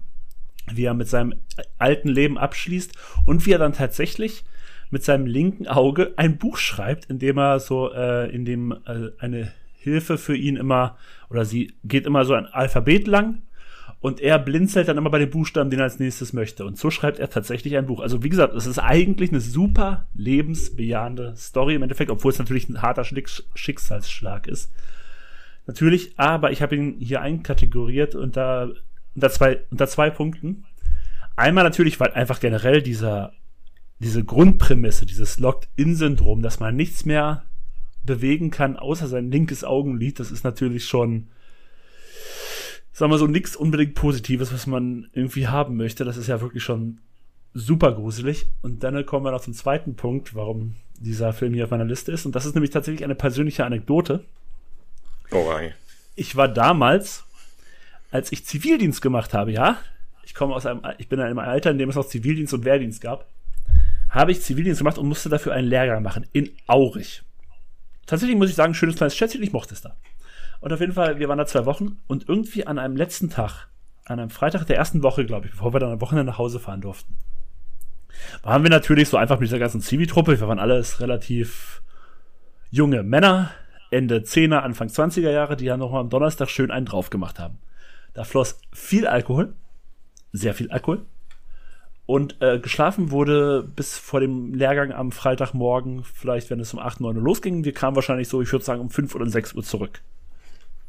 S2: wie er mit seinem alten Leben abschließt und wie er dann tatsächlich mit seinem linken Auge ein Buch schreibt, in dem er so, äh, in dem äh, eine Hilfe für ihn immer, oder sie geht immer so ein Alphabet lang und er blinzelt dann immer bei den Buchstaben, den er als nächstes möchte. Und so schreibt er tatsächlich ein Buch. Also wie gesagt, es ist eigentlich eine super lebensbejahende Story im Endeffekt, obwohl es natürlich ein harter Schicksalsschlag ist. Natürlich, aber ich habe ihn hier einkategoriert unter, unter, zwei, unter zwei Punkten. Einmal natürlich, weil einfach generell dieser, diese Grundprämisse, dieses Locked-In-Syndrom, dass man nichts mehr bewegen kann, außer sein linkes Augenlid. Das ist natürlich schon, sagen wir so, nichts unbedingt Positives, was man irgendwie haben möchte. Das ist ja wirklich schon super gruselig. Und dann kommen wir noch zum zweiten Punkt, warum dieser Film hier auf meiner Liste ist. Und das ist nämlich tatsächlich eine persönliche Anekdote.
S1: Oh, ei.
S2: Ich war damals, als ich Zivildienst gemacht habe, ja, ich komme aus einem, ich bin in einem Alter, in dem es noch Zivildienst und Wehrdienst gab, habe ich Zivildienst gemacht und musste dafür einen Lehrgang machen in Aurich tatsächlich muss ich sagen, schönes kleines Schätzchen, ich mochte es da. Und auf jeden Fall, wir waren da zwei Wochen und irgendwie an einem letzten Tag, an einem Freitag der ersten Woche, glaube ich, bevor wir dann am Wochenende nach Hause fahren durften, waren wir natürlich so einfach mit dieser ganzen Zivi-Truppe. Wir waren alles relativ junge Männer, Ende 10er, Anfang 20er Jahre, die ja noch mal am Donnerstag schön einen drauf gemacht haben. Da floss viel Alkohol, sehr viel Alkohol. Und äh, geschlafen wurde bis vor dem Lehrgang am Freitagmorgen, vielleicht wenn es um 8, 9 Uhr losging. Wir kamen wahrscheinlich so, ich würde sagen, um 5 oder 6 Uhr zurück.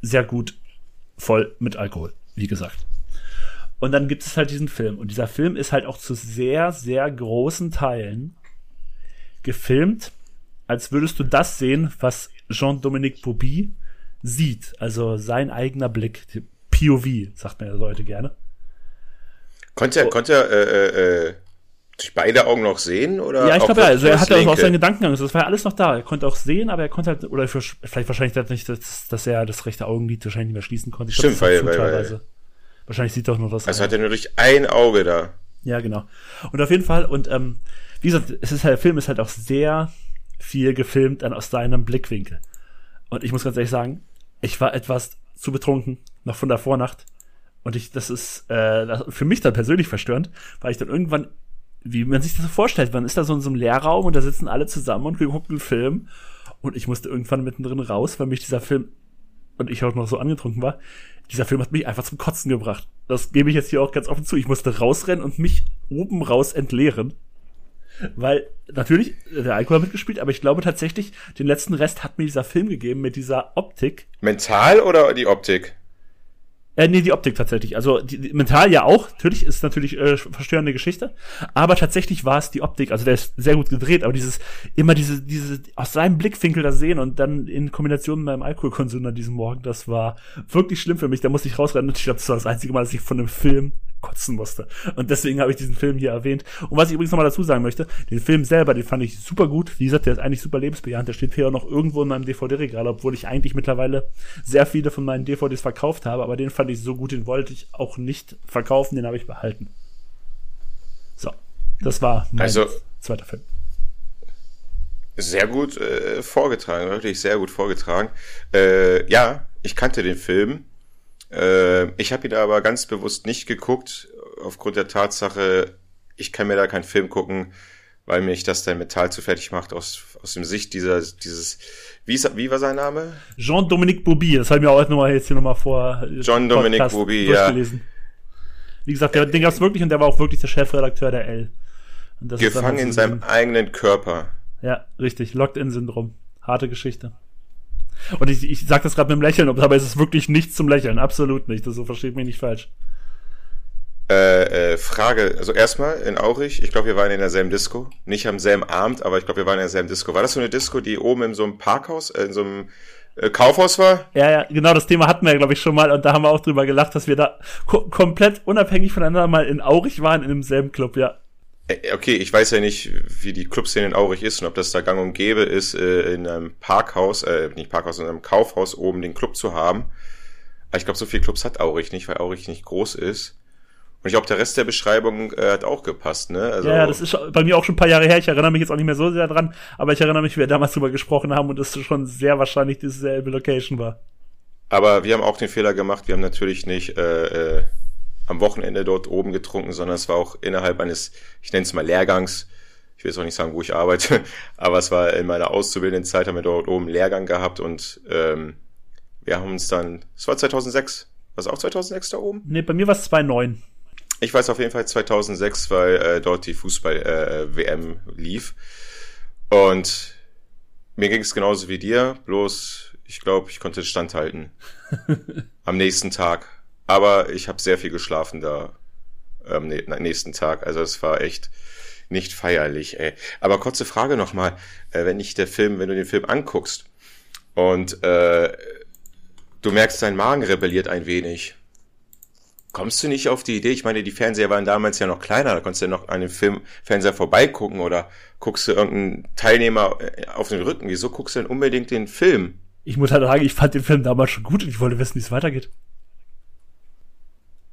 S2: Sehr gut voll mit Alkohol, wie gesagt. Und dann gibt es halt diesen Film. Und dieser Film ist halt auch zu sehr, sehr großen Teilen gefilmt, als würdest du das sehen, was Jean-Dominique Bobby sieht. Also sein eigener Blick. POV, sagt man ja heute gerne.
S1: Konnte er, oh. konnte er äh, äh, durch beide Augen noch sehen? Oder
S2: ja, ich glaube ja. Also er hatte auch seinen Gedankengang. Also das war ja alles noch da. Er konnte auch sehen, aber er konnte halt, oder für, vielleicht wahrscheinlich nicht, dass, dass er das rechte Augenlid wahrscheinlich nicht mehr schließen konnte. Ich
S1: Stimmt, glaub, weil, weil, weil,
S2: Wahrscheinlich sieht doch nur das.
S1: Also hat er nur durch ein Auge da.
S2: Ja, genau. Und auf jeden Fall, und ähm, wie gesagt, es ist halt, der Film ist halt auch sehr viel gefilmt dann aus seinem Blickwinkel. Und ich muss ganz ehrlich sagen, ich war etwas zu betrunken, noch von der Vornacht. Und ich, das ist äh, für mich dann persönlich verstörend, weil ich dann irgendwann, wie man sich das so vorstellt, man ist da so in so einem Lehrraum und da sitzen alle zusammen und gucken einen Film. Und ich musste irgendwann mittendrin raus, weil mich dieser Film und ich auch noch so angetrunken war, dieser Film hat mich einfach zum Kotzen gebracht. Das gebe ich jetzt hier auch ganz offen zu. Ich musste rausrennen und mich oben raus entleeren. Weil natürlich, der Alkohol hat mitgespielt, aber ich glaube tatsächlich, den letzten Rest hat mir dieser Film gegeben mit dieser Optik.
S1: Mental oder die Optik?
S2: Äh, nee, die Optik tatsächlich. Also die, die, mental ja auch. Natürlich ist natürlich äh, verstörende Geschichte. Aber tatsächlich war es die Optik. Also der ist sehr gut gedreht, aber dieses, immer diese, diese, aus seinem Blickwinkel das sehen und dann in Kombination mit meinem Alkoholkonsum an diesem Morgen, das war wirklich schlimm für mich. Da musste ich rausrennen ich glaube, das war das einzige Mal, dass ich von einem Film kotzen musste. Und deswegen habe ich diesen Film hier erwähnt. Und was ich übrigens nochmal dazu sagen möchte, den Film selber, den fand ich super gut. Wie gesagt, der ist eigentlich super lebensbejahend. Der steht hier auch noch irgendwo in meinem DVD-Regal, obwohl ich eigentlich mittlerweile sehr viele von meinen DVDs verkauft habe. Aber den fand ich so gut, den wollte ich auch nicht verkaufen, den habe ich behalten. So, das war mein also, zweiter Film.
S1: Sehr gut äh, vorgetragen, wirklich sehr gut vorgetragen. Äh, ja, ich kannte den Film äh, ich habe ihn aber ganz bewusst nicht geguckt, aufgrund der Tatsache, ich kann mir da keinen Film gucken, weil mich das dann mental zu fertig macht aus, aus dem Sicht dieser, dieses, wie, ist, wie war sein Name?
S2: Jean-Dominique Bobby, das habe ich mir auch nochmal jetzt hier nochmal vor.
S1: Jean-Dominique Bobby, ja.
S2: Wie gesagt, der, den gab's wirklich und der war auch wirklich der Chefredakteur der L.
S1: Gefangen in seinem eigenen Körper.
S2: Ja, richtig. Locked-in-Syndrom. Harte Geschichte. Und ich, ich sage das gerade mit dem Lächeln, aber es ist wirklich nichts zum Lächeln. Absolut nicht. Das so versteht mich nicht falsch.
S1: Äh, äh, Frage, also erstmal in Aurich, ich glaube, wir waren in derselben Disco. Nicht am selben Abend, aber ich glaube, wir waren in derselben Disco. War das so eine Disco, die oben in so einem Parkhaus, äh, in so einem äh, Kaufhaus war?
S2: Ja, ja, genau, das Thema hatten wir, glaube ich, schon mal und da haben wir auch drüber gelacht, dass wir da ko komplett unabhängig voneinander mal in Aurich waren, in demselben Club, ja.
S1: Äh, okay, ich weiß ja nicht, wie die Clubszene in Aurich ist und ob das da gang und gäbe ist, äh, in einem Parkhaus, äh, nicht Parkhaus, in einem Kaufhaus oben den Club zu haben. Aber ich glaube, so viele Clubs hat Aurich nicht, weil Aurich nicht groß ist. Und ich glaube, der Rest der Beschreibung äh, hat auch gepasst, ne?
S2: Also, ja, das ist bei mir auch schon ein paar Jahre her. Ich erinnere mich jetzt auch nicht mehr so sehr dran, aber ich erinnere mich, wie wir damals drüber gesprochen haben und es schon sehr wahrscheinlich dieselbe Location war.
S1: Aber wir haben auch den Fehler gemacht, wir haben natürlich nicht äh, äh, am Wochenende dort oben getrunken, sondern es war auch innerhalb eines, ich nenne es mal Lehrgangs. Ich will jetzt auch nicht sagen, wo ich arbeite, [LAUGHS] aber es war in meiner auszubildenden Zeit, haben wir dort oben Lehrgang gehabt und ähm, wir haben uns dann, es war 2006, war es auch 2006 da oben?
S2: Nee, bei mir war es 2009.
S1: Ich weiß auf jeden Fall 2006, weil äh, dort die Fußball-WM äh, lief. Und mir ging es genauso wie dir, bloß ich glaube, ich konnte standhalten. [LAUGHS] Am nächsten Tag aber ich habe sehr viel geschlafen da am ähm, nächsten Tag. Also es war echt nicht feierlich, ey. Aber kurze Frage nochmal, äh, wenn ich der Film, wenn du den Film anguckst und äh, du merkst, dein Magen rebelliert ein wenig. Kommst du nicht auf die Idee? Ich meine, die Fernseher waren damals ja noch kleiner, da konntest du ja noch an dem Film Fernseher vorbeigucken oder guckst du irgendeinen Teilnehmer äh, auf den Rücken. Wieso guckst du denn unbedingt den Film?
S2: Ich muss halt sagen, ich fand den Film damals schon gut und ich wollte wissen, wie es weitergeht.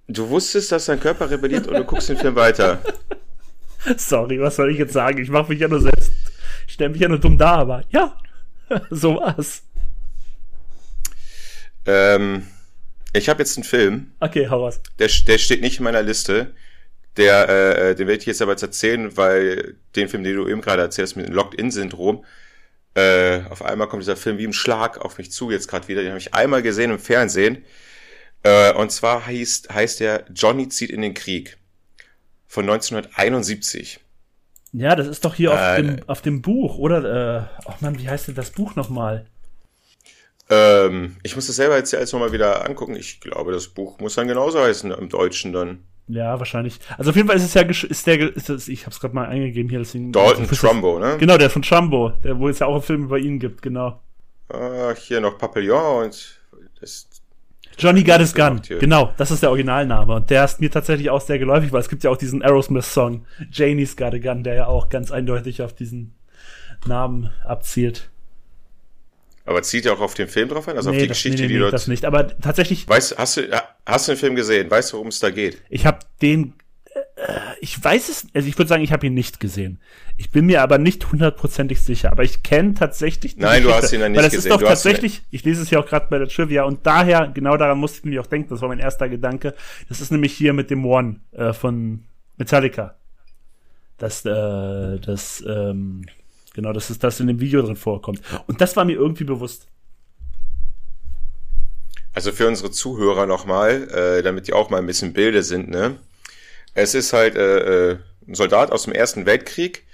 S1: Du wusstest, dass dein Körper rebelliert und du guckst den Film weiter. [LAUGHS]
S2: Sorry, was soll ich jetzt sagen? Ich mache mich ja nur selbst, ich stelle mich ja nur dumm da, aber ja, [LAUGHS] so war's.
S1: Ähm, ich habe jetzt einen Film.
S2: Okay, hau was.
S1: Der, der steht nicht in meiner Liste. Der, äh, den werde ich jetzt aber jetzt erzählen, weil den Film, den du eben gerade erzählst, mit dem Locked-In-Syndrom, äh, auf einmal kommt dieser Film wie im Schlag auf mich zu jetzt gerade wieder. Den habe ich einmal gesehen im Fernsehen. Äh, und zwar heißt, heißt der Johnny zieht in den Krieg. von 1971.
S2: Ja, das ist doch hier äh, auf, dem, auf dem Buch, oder? Äh, oh Mann, wie heißt denn das Buch nochmal?
S1: Ähm, ich muss das selber jetzt alles nochmal wieder angucken. Ich glaube, das Buch muss dann genauso heißen im Deutschen dann.
S2: Ja, wahrscheinlich. Also auf jeden Fall ist es ja, ist der, ist das, ich habe es gerade mal eingegeben hier, deswegen.
S1: Dalton Trumbo, ne?
S2: Genau, der von Trumbo, der, wo es ja auch einen Film über ihn gibt, genau.
S1: Ah, hier noch Papillon und das.
S2: Johnny Got His Gun, genau, das ist der Originalname. Und der ist mir tatsächlich auch sehr geläufig, weil es gibt ja auch diesen Aerosmith-Song, Janie's Got a Gun, der ja auch ganz eindeutig auf diesen Namen abzielt.
S1: Aber zieht ja auch auf den Film drauf an, also nee, auf die
S2: das,
S1: Geschichte,
S2: nee, nee,
S1: die dort.
S2: das nicht. Aber tatsächlich.
S1: Weißt, hast du, hast du den Film gesehen? Weißt du, worum es da geht?
S2: Ich habe den. Äh, ich weiß es. Also ich würde sagen, ich habe ihn nicht gesehen. Ich bin mir aber nicht hundertprozentig sicher. Aber ich kenne tatsächlich.
S1: Nein, Geschichte, du hast ihn dann nicht
S2: weil das
S1: gesehen.
S2: Ist doch
S1: du
S2: tatsächlich. Ich lese es ja auch gerade bei der Trivia und daher genau daran musste ich nämlich auch denken. Das war mein erster Gedanke. Das ist nämlich hier mit dem One äh, von Metallica. Das, äh, das. Ähm, Genau, das ist das in dem Video drin vorkommt. Und das war mir irgendwie bewusst.
S1: Also für unsere Zuhörer nochmal, äh, damit die auch mal ein bisschen Bilde sind, ne? Es ist halt äh, äh, ein Soldat aus dem Ersten Weltkrieg,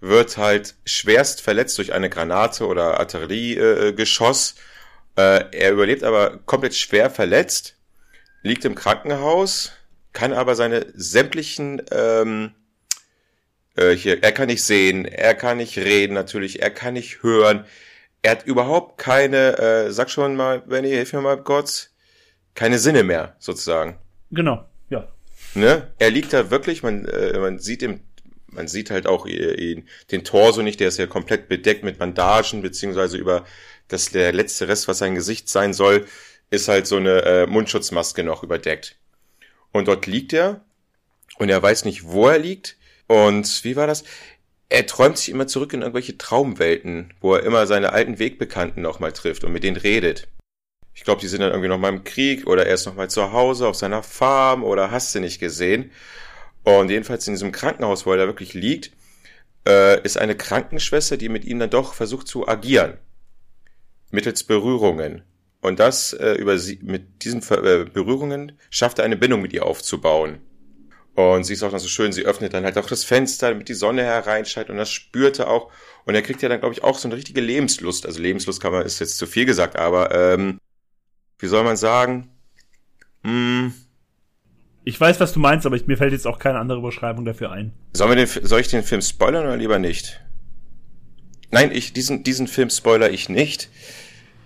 S1: wird halt schwerst verletzt durch eine Granate oder Artilleriegeschoss. Äh, äh, er überlebt aber komplett schwer verletzt, liegt im Krankenhaus, kann aber seine sämtlichen ähm, äh, hier, er kann nicht sehen, er kann nicht reden natürlich, er kann nicht hören, er hat überhaupt keine, äh, sag schon mal, Benny, hilf mir mal Gott, keine Sinne mehr, sozusagen.
S2: Genau.
S1: Ne? Er liegt da wirklich, man, äh, man sieht im, man sieht halt auch ihn, den Torso nicht, der ist ja komplett bedeckt mit Bandagen, beziehungsweise über das der letzte Rest, was sein Gesicht sein soll, ist halt so eine äh, Mundschutzmaske noch überdeckt. Und dort liegt er und er weiß nicht, wo er liegt. Und wie war das? er träumt sich immer zurück in irgendwelche Traumwelten, wo er immer seine alten Wegbekannten nochmal trifft und mit denen redet. Ich glaube, die sind dann irgendwie nochmal im Krieg oder er ist nochmal zu Hause auf seiner Farm oder hast du nicht gesehen. Und jedenfalls in diesem Krankenhaus, wo er da wirklich liegt, äh, ist eine Krankenschwester, die mit ihm dann doch versucht zu agieren. Mittels Berührungen. Und das äh, über sie, mit diesen äh, Berührungen schafft er eine Bindung mit ihr aufzubauen. Und sie ist auch noch so schön, sie öffnet dann halt auch das Fenster, damit die Sonne hereinscheint und das spürt er auch. Und er kriegt ja dann, glaube ich, auch so eine richtige Lebenslust. Also Lebenslust kann man, ist jetzt zu viel gesagt, aber ähm, wie soll man sagen? Hm,
S2: ich weiß, was du meinst, aber ich, mir fällt jetzt auch keine andere Überschreibung dafür ein.
S1: Wir den, soll ich den Film spoilern oder lieber nicht? Nein, ich, diesen, diesen Film spoiler ich nicht.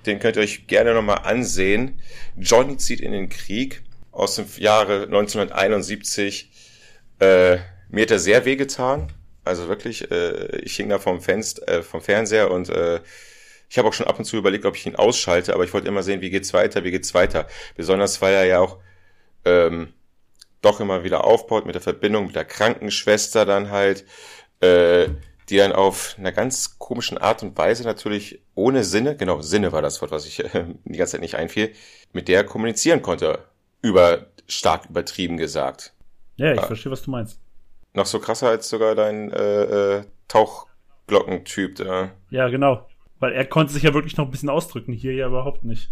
S1: Den könnt ihr euch gerne nochmal ansehen. Johnny zieht in den Krieg aus dem Jahre 1971 äh, mir hat er sehr wehgetan. Also wirklich, äh, ich hing da vom Fenster, äh, vom Fernseher und äh, ich habe auch schon ab und zu überlegt, ob ich ihn ausschalte, aber ich wollte immer sehen, wie geht's weiter, wie geht's weiter. Besonders weil er ja auch ähm, doch immer wieder aufbaut mit der Verbindung mit der Krankenschwester dann halt, äh, die dann auf einer ganz komischen Art und Weise natürlich ohne Sinne, genau, Sinne war das Wort, was ich äh, [LAUGHS] die ganze Zeit nicht einfiel, mit der kommunizieren konnte. Über, stark übertrieben gesagt.
S2: Ja, ich ah. verstehe, was du meinst.
S1: Noch so krasser als sogar dein äh, äh, Tauchglockentyp da.
S2: Ja, genau. Weil er konnte sich ja wirklich noch ein bisschen ausdrücken, hier ja überhaupt nicht.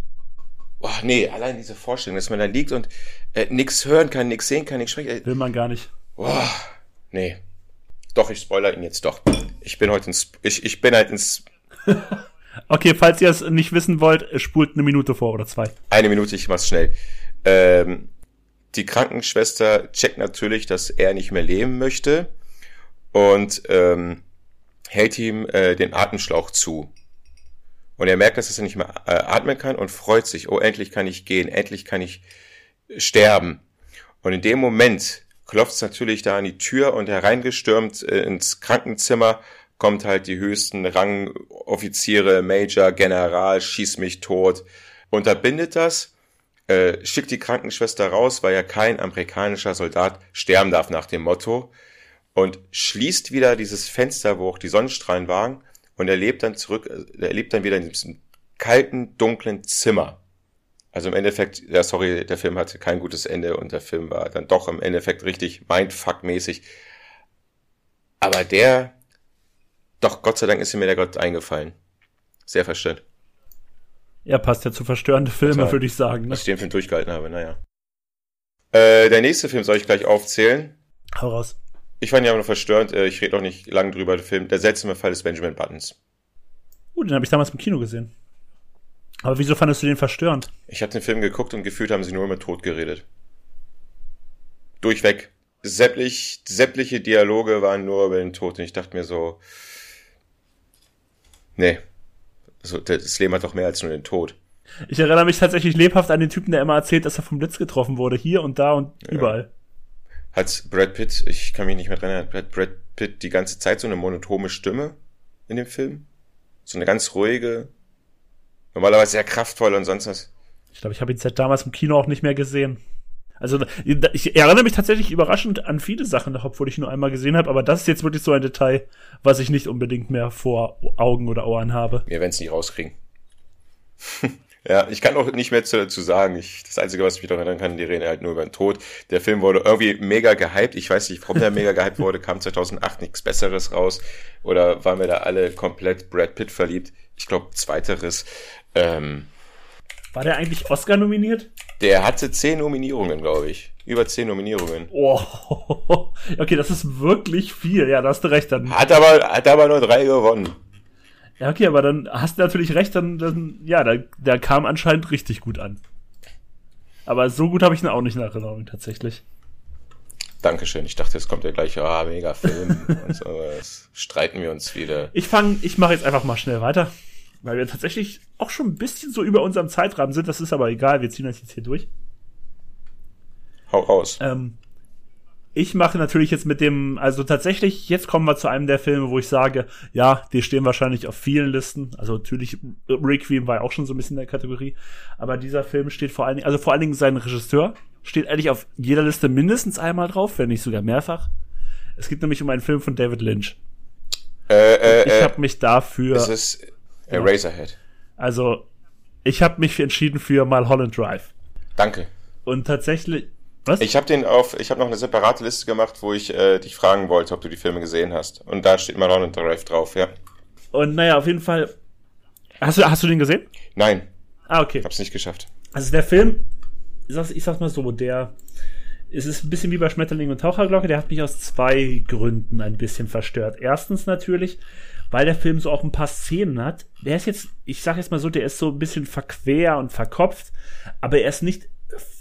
S1: Boah, nee, allein diese Vorstellung, dass man da liegt und äh, nix hören kann, nix sehen kann, nix sprechen. Äh,
S2: Will man gar nicht.
S1: Boah, nee. Doch, ich spoiler ihn jetzt doch. Ich bin heute ins, ich, ich bin halt ins. [LAUGHS]
S2: okay, falls ihr es nicht wissen wollt, spult eine Minute vor oder zwei.
S1: Eine Minute, ich mach's schnell. Ähm, die Krankenschwester checkt natürlich, dass er nicht mehr leben möchte und ähm, hält ihm äh, den Atemschlauch zu. Und er merkt, dass er nicht mehr äh, atmen kann und freut sich, oh, endlich kann ich gehen, endlich kann ich sterben. Und in dem Moment klopft es natürlich da an die Tür und hereingestürmt äh, ins Krankenzimmer kommt halt die höchsten Rangoffiziere, Major, General, schieß mich tot, unterbindet das äh, schickt die Krankenschwester raus, weil ja kein amerikanischer Soldat sterben darf nach dem Motto und schließt wieder dieses Fenster, wo auch die Sonnenstrahlen waren und er lebt dann zurück, äh, er lebt dann wieder in diesem kalten, dunklen Zimmer. Also im Endeffekt, ja sorry, der Film hatte kein gutes Ende und der Film war dann doch im Endeffekt richtig Mindfuck-mäßig. Aber der, doch Gott sei Dank ist mir der Gott eingefallen. Sehr verstört.
S2: Ja, passt ja zu verstörende Filme, würde ich sagen. Ne?
S1: Dass ich den Film durchgehalten habe, naja. Äh, der nächste Film soll ich gleich aufzählen.
S2: Hau raus.
S1: Ich fand ihn aber nur verstörend, äh, ich rede auch nicht lang drüber, der Film, der seltsame Fall des Benjamin Buttons.
S2: Uh, den habe ich damals im Kino gesehen. Aber wieso fandest du den verstörend?
S1: Ich habe den Film geguckt und gefühlt haben sie nur über Tod geredet. Durchweg. Sämtlich, sämtliche Dialoge waren nur über den Tod und ich dachte mir so, nee, also das Leben hat doch mehr als nur den Tod.
S2: Ich erinnere mich tatsächlich lebhaft an den Typen, der immer erzählt, dass er vom Blitz getroffen wurde, hier und da und ja.
S1: Hat Brad Pitt, ich kann mich nicht mehr dran erinnern, hat Brad Pitt die ganze Zeit so eine monotone Stimme in dem Film? So eine ganz ruhige, normalerweise sehr kraftvolle und sonst was.
S2: Ich glaube, ich habe ihn seit damals im Kino auch nicht mehr gesehen. Also ich erinnere mich tatsächlich überraschend an viele Sachen, obwohl ich nur einmal gesehen habe, aber das ist jetzt wirklich so ein Detail, was ich nicht unbedingt mehr vor Augen oder Ohren habe.
S1: Wir werden es nicht rauskriegen. [LAUGHS] ja, ich kann auch nicht mehr dazu sagen. Ich, das Einzige, was ich mich daran erinnern kann, die reden halt nur über den Tod. Der Film wurde irgendwie mega gehypt. Ich weiß nicht, warum der mega gehypt wurde. Kam 2008 nichts Besseres raus. Oder waren wir da alle komplett Brad Pitt verliebt? Ich glaube, zweiteres. Ähm,
S2: war der eigentlich Oscar nominiert?
S1: Der hatte zehn Nominierungen, glaube ich. Über zehn Nominierungen.
S2: Oh, [LAUGHS] okay, das ist wirklich viel. Ja, da hast du recht. Dann.
S1: Hat aber, hat aber nur drei gewonnen.
S2: Ja, okay, aber dann hast du natürlich recht, dann, dann ja, da, der kam anscheinend richtig gut an. Aber so gut habe ich ihn auch nicht in Erinnerung, tatsächlich.
S1: Dankeschön. Ich dachte, es kommt ja gleich, ah, mega Film [LAUGHS] und so. Das streiten wir uns wieder.
S2: Ich fange, ich mache jetzt einfach mal schnell weiter weil wir tatsächlich auch schon ein bisschen so über unserem Zeitrahmen sind. Das ist aber egal, wir ziehen das jetzt hier durch.
S1: Hau raus.
S2: Ähm, ich mache natürlich jetzt mit dem, also tatsächlich, jetzt kommen wir zu einem der Filme, wo ich sage, ja, die stehen wahrscheinlich auf vielen Listen. Also natürlich, Requiem war ja auch schon so ein bisschen in der Kategorie. Aber dieser Film steht vor allen Dingen, also vor allen Dingen sein Regisseur steht eigentlich auf jeder Liste mindestens einmal drauf, wenn nicht sogar mehrfach. Es geht nämlich um einen Film von David Lynch.
S1: Äh, äh,
S2: ich habe mich dafür.
S1: Ist es Eraserhead.
S2: Also, ich habe mich entschieden für Mulholland Drive.
S1: Danke.
S2: Und tatsächlich.
S1: Was? Ich habe den auf, ich habe noch eine separate Liste gemacht, wo ich äh, dich fragen wollte, ob du die Filme gesehen hast. Und da steht Mulholland Drive drauf, ja.
S2: Und naja, auf jeden Fall. Hast du, hast du den gesehen?
S1: Nein.
S2: Ah, okay.
S1: Hab's nicht geschafft.
S2: Also der Film, ich sag's, ich sag's mal so, der es ist ein bisschen wie bei Schmetterling und Taucherglocke, der hat mich aus zwei Gründen ein bisschen verstört. Erstens natürlich, weil der Film so auch ein paar Szenen hat. Der ist jetzt, ich sag jetzt mal so, der ist so ein bisschen verquer und verkopft, aber er ist nicht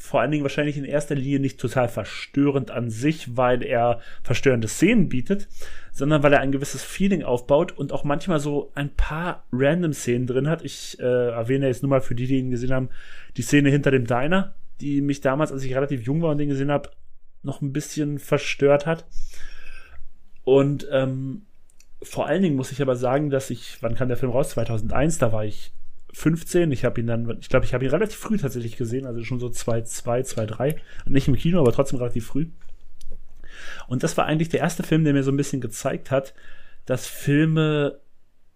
S2: vor allen Dingen wahrscheinlich in erster Linie nicht total verstörend an sich, weil er verstörende Szenen bietet, sondern weil er ein gewisses Feeling aufbaut und auch manchmal so ein paar random Szenen drin hat. Ich äh, erwähne jetzt nur mal für die, die ihn gesehen haben, die Szene hinter dem Diner, die mich damals, als ich relativ jung war und den gesehen habe, noch ein bisschen verstört hat. Und ähm, vor allen Dingen muss ich aber sagen, dass ich, wann kam der Film raus? 2001, da war ich 15. Ich habe ihn dann, ich glaube, ich habe ihn relativ früh tatsächlich gesehen, also schon so 2, 2, 2, 3. Nicht im Kino, aber trotzdem relativ früh. Und das war eigentlich der erste Film, der mir so ein bisschen gezeigt hat, dass Filme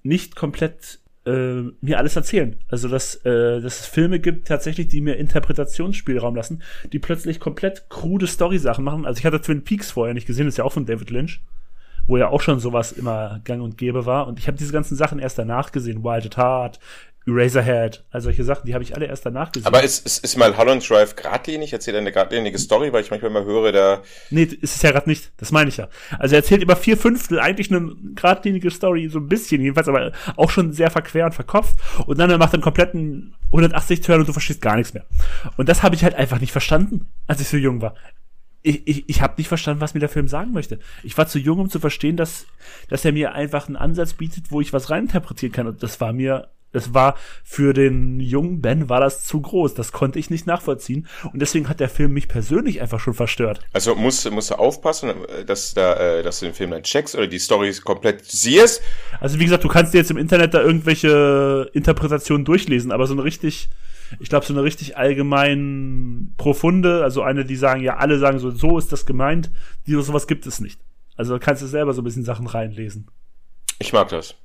S2: nicht komplett äh, mir alles erzählen. Also dass, äh, dass es Filme gibt tatsächlich, die mir Interpretationsspielraum lassen, die plötzlich komplett krude Story-Sachen machen. Also ich hatte Twin Peaks vorher nicht gesehen, ist ja auch von David Lynch wo ja auch schon sowas immer gang und gäbe war. Und ich habe diese ganzen Sachen erst danach gesehen. Wild at Heart, Eraserhead, all solche Sachen, die habe ich alle erst danach gesehen.
S1: Aber ist, ist, ist mal Holland Drive geradlinig? Erzählt er eine geradlinige Story, weil ich manchmal mal höre, da...
S2: Nee, ist es ja gerade nicht. Das meine ich ja. Also er erzählt über vier Fünftel eigentlich eine geradlinige Story, so ein bisschen jedenfalls, aber auch schon sehr verquer und verkopft. Und dann er macht einen kompletten 180-Turn und du verstehst gar nichts mehr. Und das habe ich halt einfach nicht verstanden, als ich so jung war ich, ich, ich habe nicht verstanden, was mir der Film sagen möchte. Ich war zu jung, um zu verstehen, dass, dass er mir einfach einen Ansatz bietet, wo ich was reininterpretieren kann. Und das war mir, das war für den jungen Ben war das zu groß. Das konnte ich nicht nachvollziehen. Und deswegen hat der Film mich persönlich einfach schon verstört.
S1: Also musst, musst du aufpassen, dass, da, äh, dass du den Film dann checkst oder die Story komplett siehst.
S2: Also wie gesagt, du kannst dir jetzt im Internet da irgendwelche Interpretationen durchlesen, aber so eine richtig ich glaube, so eine richtig allgemein profunde, also eine, die sagen, ja, alle sagen so, so ist das gemeint, die sowas gibt es nicht. Also kannst du selber so ein bisschen Sachen reinlesen.
S1: Ich mag das.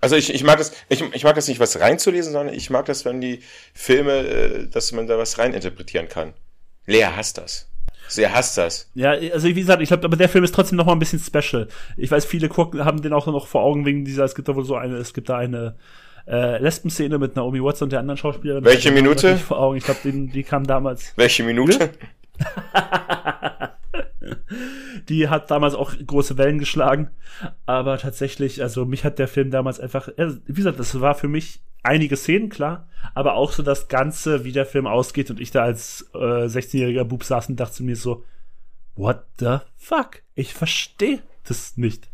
S1: Also ich, ich mag das, ich, ich mag das nicht, was reinzulesen, sondern ich mag das, wenn die Filme, äh, dass man da was reininterpretieren kann. Lea hasst das. Sie hasst das.
S2: Ja, also wie gesagt, ich glaube, aber der Film ist trotzdem noch mal ein bisschen special. Ich weiß, viele gucken, haben den auch noch vor Augen wegen dieser, es gibt da wohl so eine, es gibt da eine äh, Lesben-Szene mit Naomi Watson und der anderen Schauspielerin.
S1: Welche Minute?
S2: Vor Augen. Ich glaube, die, die kam damals.
S1: Welche Minute? [LAUGHS]
S2: Die hat damals auch große Wellen geschlagen. Aber tatsächlich, also mich hat der Film damals einfach, wie gesagt, das war für mich einige Szenen, klar, aber auch so das Ganze, wie der Film ausgeht und ich da als äh, 16-jähriger Bub saß und dachte mir so, what the fuck? Ich verstehe das nicht.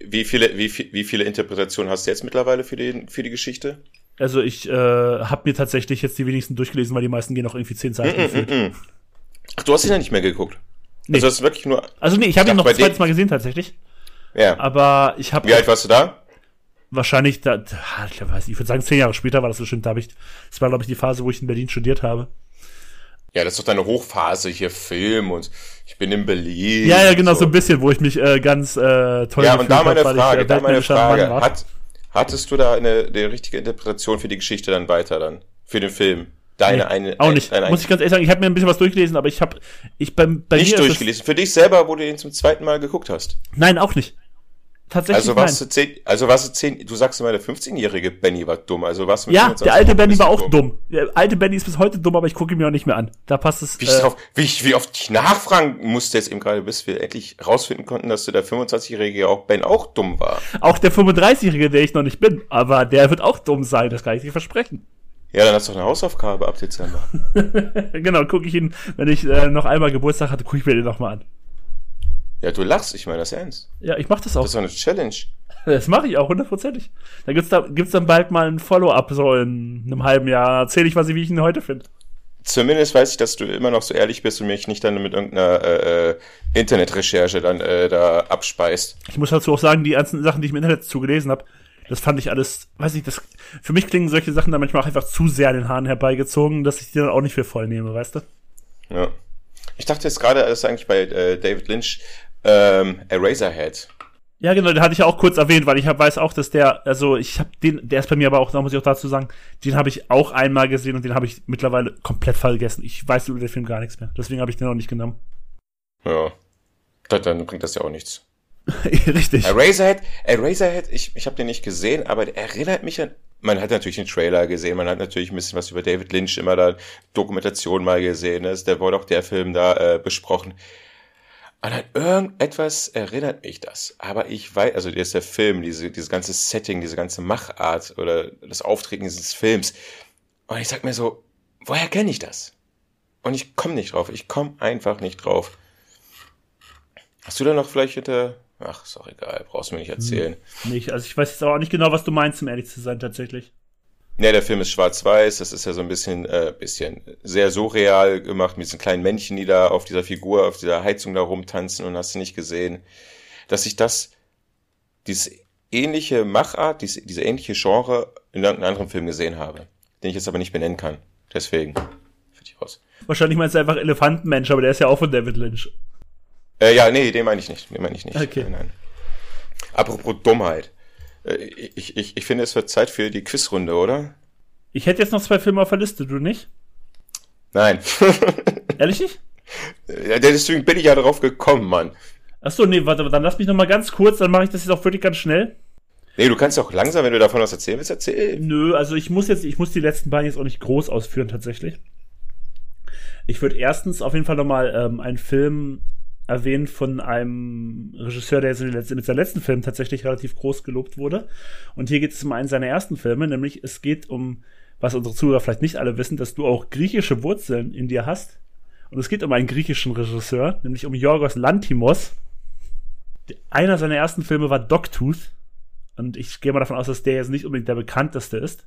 S1: Wie viele, wie, wie viele Interpretationen hast du jetzt mittlerweile für die, für die Geschichte?
S2: Also ich äh, habe mir tatsächlich jetzt die wenigsten durchgelesen, weil die meisten gehen auch irgendwie zehn Seiten. Mm, mm, mm.
S1: Ach, du hast ihn ja nicht mehr geguckt.
S2: Nee. Also das ist wirklich nur. Also nee, ich habe ihn noch zweites Mal gesehen tatsächlich. Ja. Aber ich habe.
S1: Wie alt warst du da?
S2: Wahrscheinlich, da, ich weiß, ich würde sagen, zehn Jahre später war das bestimmt. Da habe ich, das war glaube ich die Phase, wo ich in Berlin studiert habe.
S1: Ja, das ist doch deine Hochphase hier Film und ich bin in Berlin.
S2: Ja, ja, genau so, so ein bisschen, wo ich mich äh, ganz äh, toll
S1: Ja, und da meine hab, Frage, äh, da meine Frage, hat, hattest du da eine, eine richtige Interpretation für die Geschichte dann weiter dann für den Film?
S2: Deine nee, eine, auch nicht. Eine, eine, Muss ich ganz ehrlich sagen, ich habe mir ein bisschen was durchgelesen, aber ich habe ich beim
S1: bei nicht durchgelesen. Für dich selber, wo du ihn zum zweiten Mal geguckt hast.
S2: Nein, auch nicht.
S1: Tatsächlich also warst nein. du zehn, also warst du zehn, du sagst immer, der 15-jährige Benny war dumm, also warst
S2: du Ja, der alte Benny war auch dumm. dumm. Der alte Benny ist bis heute dumm, aber ich gucke ihn mir auch nicht mehr an. Da passt es.
S1: Wie, äh, drauf, wie, ich, wie oft ich nachfragen musste jetzt eben gerade, bis wir endlich rausfinden konnten, dass du der 25-jährige auch Ben auch dumm war.
S2: Auch der 35-jährige, der ich noch nicht bin, aber der wird auch dumm sein, das kann ich dir versprechen.
S1: Ja, dann hast du doch eine Hausaufgabe ab Dezember. [LAUGHS]
S2: genau, gucke ich ihn, wenn ich äh, noch einmal Geburtstag hatte, gucke ich mir den nochmal an.
S1: Ja, du lachst, ich meine das ernst.
S2: Ja, ich mach das auch.
S1: Das ist doch eine Challenge.
S2: Das mache ich auch, hundertprozentig. Da gibt's da gibt's dann bald mal ein Follow-up so in einem halben Jahr. Erzähle ich was, wie ich ihn heute finde.
S1: Zumindest weiß ich, dass du immer noch so ehrlich bist und mich nicht dann mit irgendeiner äh, äh, Internetrecherche dann äh, da abspeist.
S2: Ich muss dazu auch sagen, die ganzen Sachen, die ich im Internet zugelesen habe, das fand ich alles, weiß ich, das für mich klingen solche Sachen dann manchmal auch einfach zu sehr an den Haaren herbeigezogen, dass ich die dann auch nicht für voll nehme, weißt du?
S1: Ja. Ich dachte jetzt gerade, das ist eigentlich bei äh, David Lynch ähm, Eraserhead.
S2: Ja, genau, den hatte ich ja auch kurz erwähnt, weil ich hab, weiß auch, dass der, also ich habe den, der ist bei mir aber auch, da muss ich auch dazu sagen, den habe ich auch einmal gesehen und den habe ich mittlerweile komplett vergessen. Ich weiß über den Film gar nichts mehr. Deswegen habe ich den auch nicht genommen.
S1: Ja. Dann bringt das ja auch nichts. [LAUGHS]
S2: Richtig.
S1: Eraserhead, Eraserhead, ich, ich habe den nicht gesehen, aber der erinnert mich an. Man hat natürlich den Trailer gesehen, man hat natürlich ein bisschen was über David Lynch immer da Dokumentation mal gesehen, ne? der wurde auch der Film da äh, besprochen. Und an irgendetwas erinnert mich das. Aber ich weiß, also ist der Film, diese, dieses ganze Setting, diese ganze Machart oder das Auftreten dieses Films. Und ich sag mir so, woher kenne ich das? Und ich komme nicht drauf. Ich komme einfach nicht drauf. Hast du da noch vielleicht hinter. Ach, ist auch egal, brauchst du mir nicht erzählen.
S2: Hm, nicht, also ich weiß jetzt auch nicht genau, was du meinst, um ehrlich zu sein, tatsächlich.
S1: Ja, der Film ist schwarz-weiß, das ist ja so ein bisschen, äh, bisschen sehr surreal gemacht mit diesen kleinen Männchen, die da auf dieser Figur, auf dieser Heizung da rumtanzen und hast du nicht gesehen, dass ich das, dieses ähnliche Machart, diese, diese ähnliche Genre in irgendeinem anderen Film gesehen habe, den ich jetzt aber nicht benennen kann. Deswegen, dich raus.
S2: Wahrscheinlich meinst du einfach Elefantenmensch, aber der ist ja auch von David Lynch.
S1: Äh, ja, nee, den meine ich nicht, den meine ich nicht.
S2: Okay. Nein, nein.
S1: Apropos Dummheit. Äh, ich, ich, ich finde, es wird Zeit für die Quizrunde, oder?
S2: Ich hätte jetzt noch zwei Filme auf der Liste, du nicht?
S1: Nein. [LAUGHS]
S2: Ehrlich nicht?
S1: Ja, deswegen bin ich ja darauf gekommen, Mann.
S2: Achso, nee, warte, dann lass mich noch mal ganz kurz, dann mache ich das jetzt auch wirklich ganz schnell.
S1: Nee, du kannst auch langsam, wenn du davon was erzählen willst, erzählen.
S2: Nö, also ich muss jetzt, ich muss die letzten beiden jetzt auch nicht groß ausführen, tatsächlich. Ich würde erstens auf jeden Fall noch mal ähm, einen Film erwähnt von einem Regisseur, der mit seinem letzten Film tatsächlich relativ groß gelobt wurde. Und hier geht es um einen seiner ersten Filme, nämlich es geht um, was unsere Zuhörer vielleicht nicht alle wissen, dass du auch griechische Wurzeln in dir hast. Und es geht um einen griechischen Regisseur, nämlich um Yorgos Lantimos. Einer seiner ersten Filme war Dogtooth. Und ich gehe mal davon aus, dass der jetzt nicht unbedingt der bekannteste ist.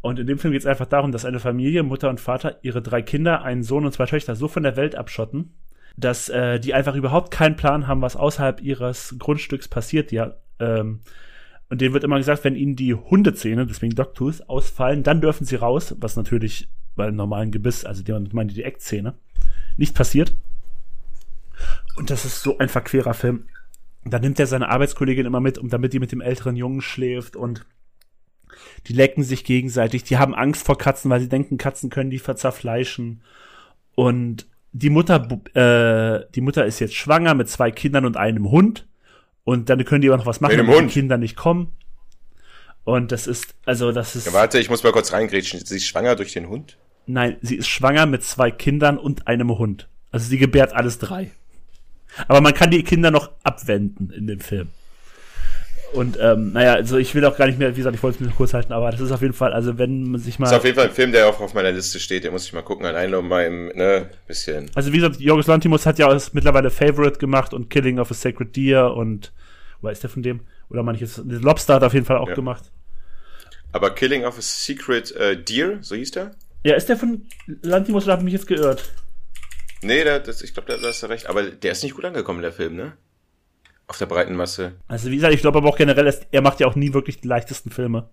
S2: Und in dem Film geht es einfach darum, dass eine Familie, Mutter und Vater, ihre drei Kinder, einen Sohn und zwei Töchter so von der Welt abschotten, dass äh, die einfach überhaupt keinen Plan haben, was außerhalb ihres Grundstücks passiert. Ja, ähm, und denen wird immer gesagt, wenn ihnen die Hundezähne, deswegen Dogtooth, ausfallen, dann dürfen sie raus, was natürlich bei einem normalen Gebiss, also die meinen die Eckzähne, nicht passiert. Und das ist so ein verquerer Film. Da nimmt er seine Arbeitskollegin immer mit, um damit die mit dem älteren Jungen schläft und die lecken sich gegenseitig. Die haben Angst vor Katzen, weil sie denken, Katzen können die verzerfleischen. Und die Mutter, äh, die Mutter ist jetzt schwanger mit zwei Kindern und einem Hund. Und dann können die aber noch was machen,
S1: wenn
S2: die Kinder nicht kommen. Und das ist, also das ist.
S1: Ja, warte, ich muss mal kurz reingrätschen. Sie ist schwanger durch den Hund?
S2: Nein, sie ist schwanger mit zwei Kindern und einem Hund. Also sie gebärt alles drei. Aber man kann die Kinder noch abwenden in dem Film. Und ähm, naja, also ich will auch gar nicht mehr, wie gesagt, ich wollte es mir kurz halten, aber das ist auf jeden Fall, also wenn man sich mal. Das
S1: ist auf jeden Fall ein Film, der auch auf meiner Liste steht, den muss ich mal gucken, allein um mal im, ne, bisschen.
S2: Also wie gesagt, Jorgos Lantimos hat ja auch mittlerweile Favorite gemacht und Killing of a Sacred Deer und, wo ist der von dem? Oder manches, Lobster hat auf jeden Fall auch ja. gemacht.
S1: Aber Killing of a Secret uh, Deer, so hieß der?
S2: Ja, ist der von Lantimos oder habe ich mich jetzt geirrt?
S1: Nee, da, das, ich glaube, da, da hast du recht. Aber der ist nicht gut angekommen, der Film, ne? Auf der breiten Masse.
S2: Also wie gesagt, ich glaube aber auch generell, er macht ja auch nie wirklich die leichtesten Filme.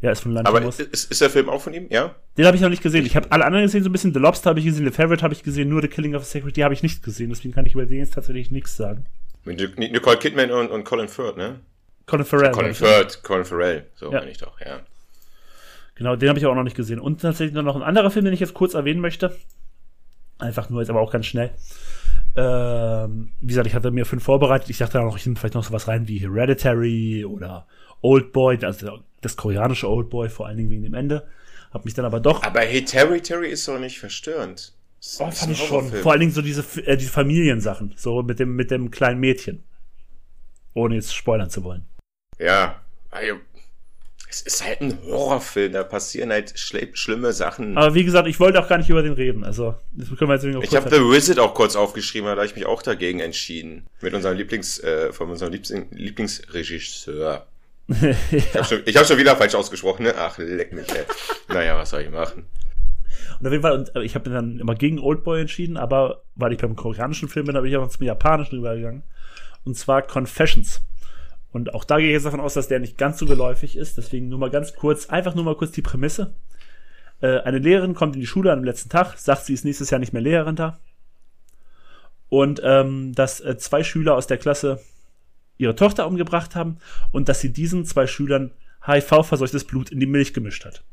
S2: Ja, ist von
S1: Lantimos. Aber ist, ist der Film auch von ihm, ja?
S2: Den habe ich noch nicht gesehen. Ich habe alle anderen gesehen, so ein bisschen. The Lobster habe ich gesehen, The Favorite habe ich gesehen, nur The Killing of a Security habe ich nicht gesehen. Deswegen kann ich über den jetzt tatsächlich nichts sagen.
S1: Mit Nicole Kidman und, und Colin Firth, ne?
S2: Colin Farrell.
S1: Colin Firth, Colin Farrell, so ja. meine ich doch, ja.
S2: Genau, den habe ich auch noch nicht gesehen. Und tatsächlich noch ein anderer Film, den ich jetzt kurz erwähnen möchte. Einfach nur jetzt aber auch ganz schnell. Ähm, wie gesagt, ich hatte mir fünf vorbereitet. Ich dachte da noch vielleicht noch so was rein wie Hereditary oder Old Boy, also das koreanische Old Boy, vor allen Dingen wegen dem Ende. Hab mich dann aber doch.
S1: Aber Hereditary ist doch nicht verstörend.
S2: Oh, fand ich schon. Vor allen Dingen so diese, äh, diese Familiensachen, so mit dem, mit dem kleinen Mädchen. Ohne jetzt spoilern zu wollen.
S1: Ja, es ist halt ein Horrorfilm, da passieren halt schl schlimme Sachen.
S2: Aber wie gesagt, ich wollte auch gar nicht über den reden. Also, das können wir jetzt
S1: auch Ich habe The Wizard auch kurz aufgeschrieben, da habe ich mich auch dagegen entschieden. Mit unserem Lieblings, äh, von unserem Lieblings Lieblingsregisseur. ja. [LAUGHS] Ich habe schon, hab schon wieder falsch ausgesprochen, ne? Ach, leck mich, ey. naja, was soll ich machen?
S2: Und auf jeden Fall, und äh, ich habe dann immer gegen Oldboy entschieden, aber weil ich beim koreanischen Film bin, habe ich auch zum japanischen übergegangen. Und zwar Confessions. Und auch da gehe ich jetzt davon aus, dass der nicht ganz so geläufig ist. Deswegen nur mal ganz kurz, einfach nur mal kurz die Prämisse. Äh, eine Lehrerin kommt in die Schule am letzten Tag, sagt, sie ist nächstes Jahr nicht mehr Lehrerin da. Und ähm, dass äh, zwei Schüler aus der Klasse ihre Tochter umgebracht haben und dass sie diesen zwei Schülern HIV-verseuchtes Blut in die Milch gemischt hat.